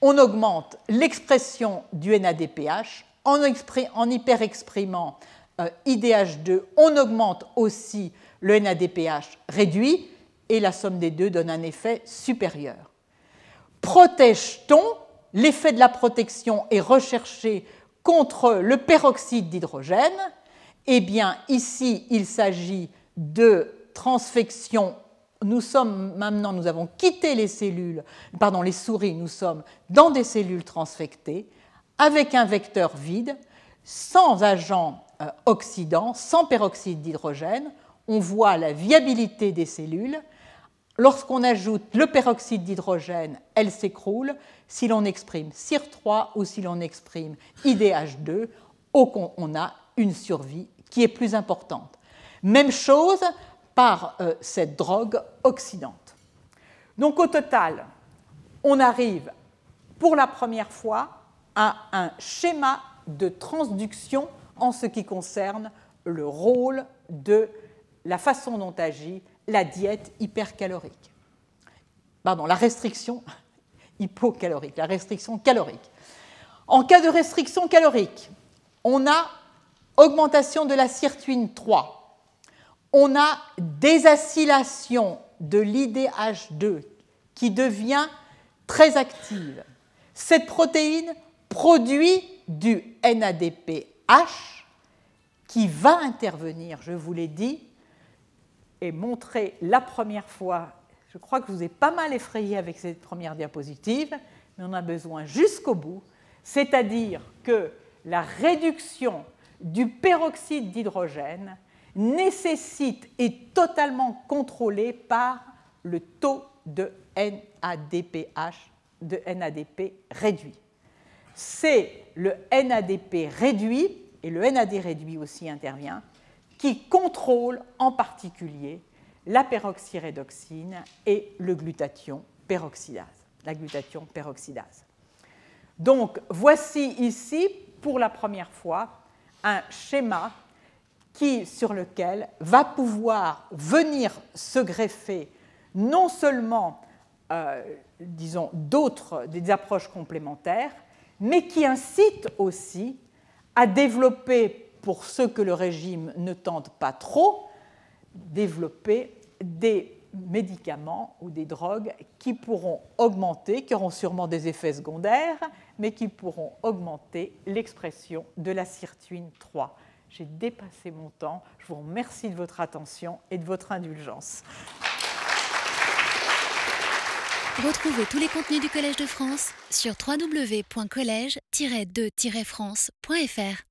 on augmente l'expression du NADPH, en, hyperexprimant euh, IDH2, on augmente aussi le NADPH réduit et la somme des deux donne un effet supérieur. Protège-t-on L'effet de la protection est recherché contre le peroxyde d'hydrogène? Eh bien, ici, il s'agit de transfection. Nous sommes maintenant, nous avons quitté les les souris, nous sommes dans des cellules transfectées avec un vecteur vide, sans agent euh, oxydant, sans peroxyde d'hydrogène, on voit la viabilité des cellules. Lorsqu'on ajoute le peroxyde d'hydrogène, elle s'écroule. Si l'on exprime CIR3 ou si l'on exprime IDH2, on a une survie qui est plus importante. Même chose par euh, cette drogue oxydante. Donc au total, on arrive pour la première fois à un schéma de transduction en ce qui concerne le rôle de la façon dont agit la diète hypercalorique. Pardon, la restriction [laughs] hypocalorique, la restriction calorique. En cas de restriction calorique, on a augmentation de la sirtuine 3. On a désacylation de l'IDH2 qui devient très active. Cette protéine produit du NADP H qui va intervenir, je vous l'ai dit, et montrer la première fois. Je crois que je vous ai pas mal effrayé avec cette première diapositive, mais on a besoin jusqu'au bout, c'est-à-dire que la réduction du peroxyde d'hydrogène nécessite et totalement contrôlée par le taux de NADPH, de NADP réduit c'est le NADP réduit, et le NAD réduit aussi intervient, qui contrôle en particulier la peroxyrédoxine et le glutathion peroxydase, la glutathion peroxydase. Donc voici ici pour la première fois un schéma qui, sur lequel va pouvoir venir se greffer non seulement, euh, disons, d'autres, des approches complémentaires, mais qui incite aussi à développer, pour ceux que le régime ne tente pas trop, développer des médicaments ou des drogues qui pourront augmenter, qui auront sûrement des effets secondaires, mais qui pourront augmenter l'expression de la sirtuine 3. J'ai dépassé mon temps. Je vous remercie de votre attention et de votre indulgence. Retrouvez tous les contenus du Collège de France sur www.colège-2-france.fr.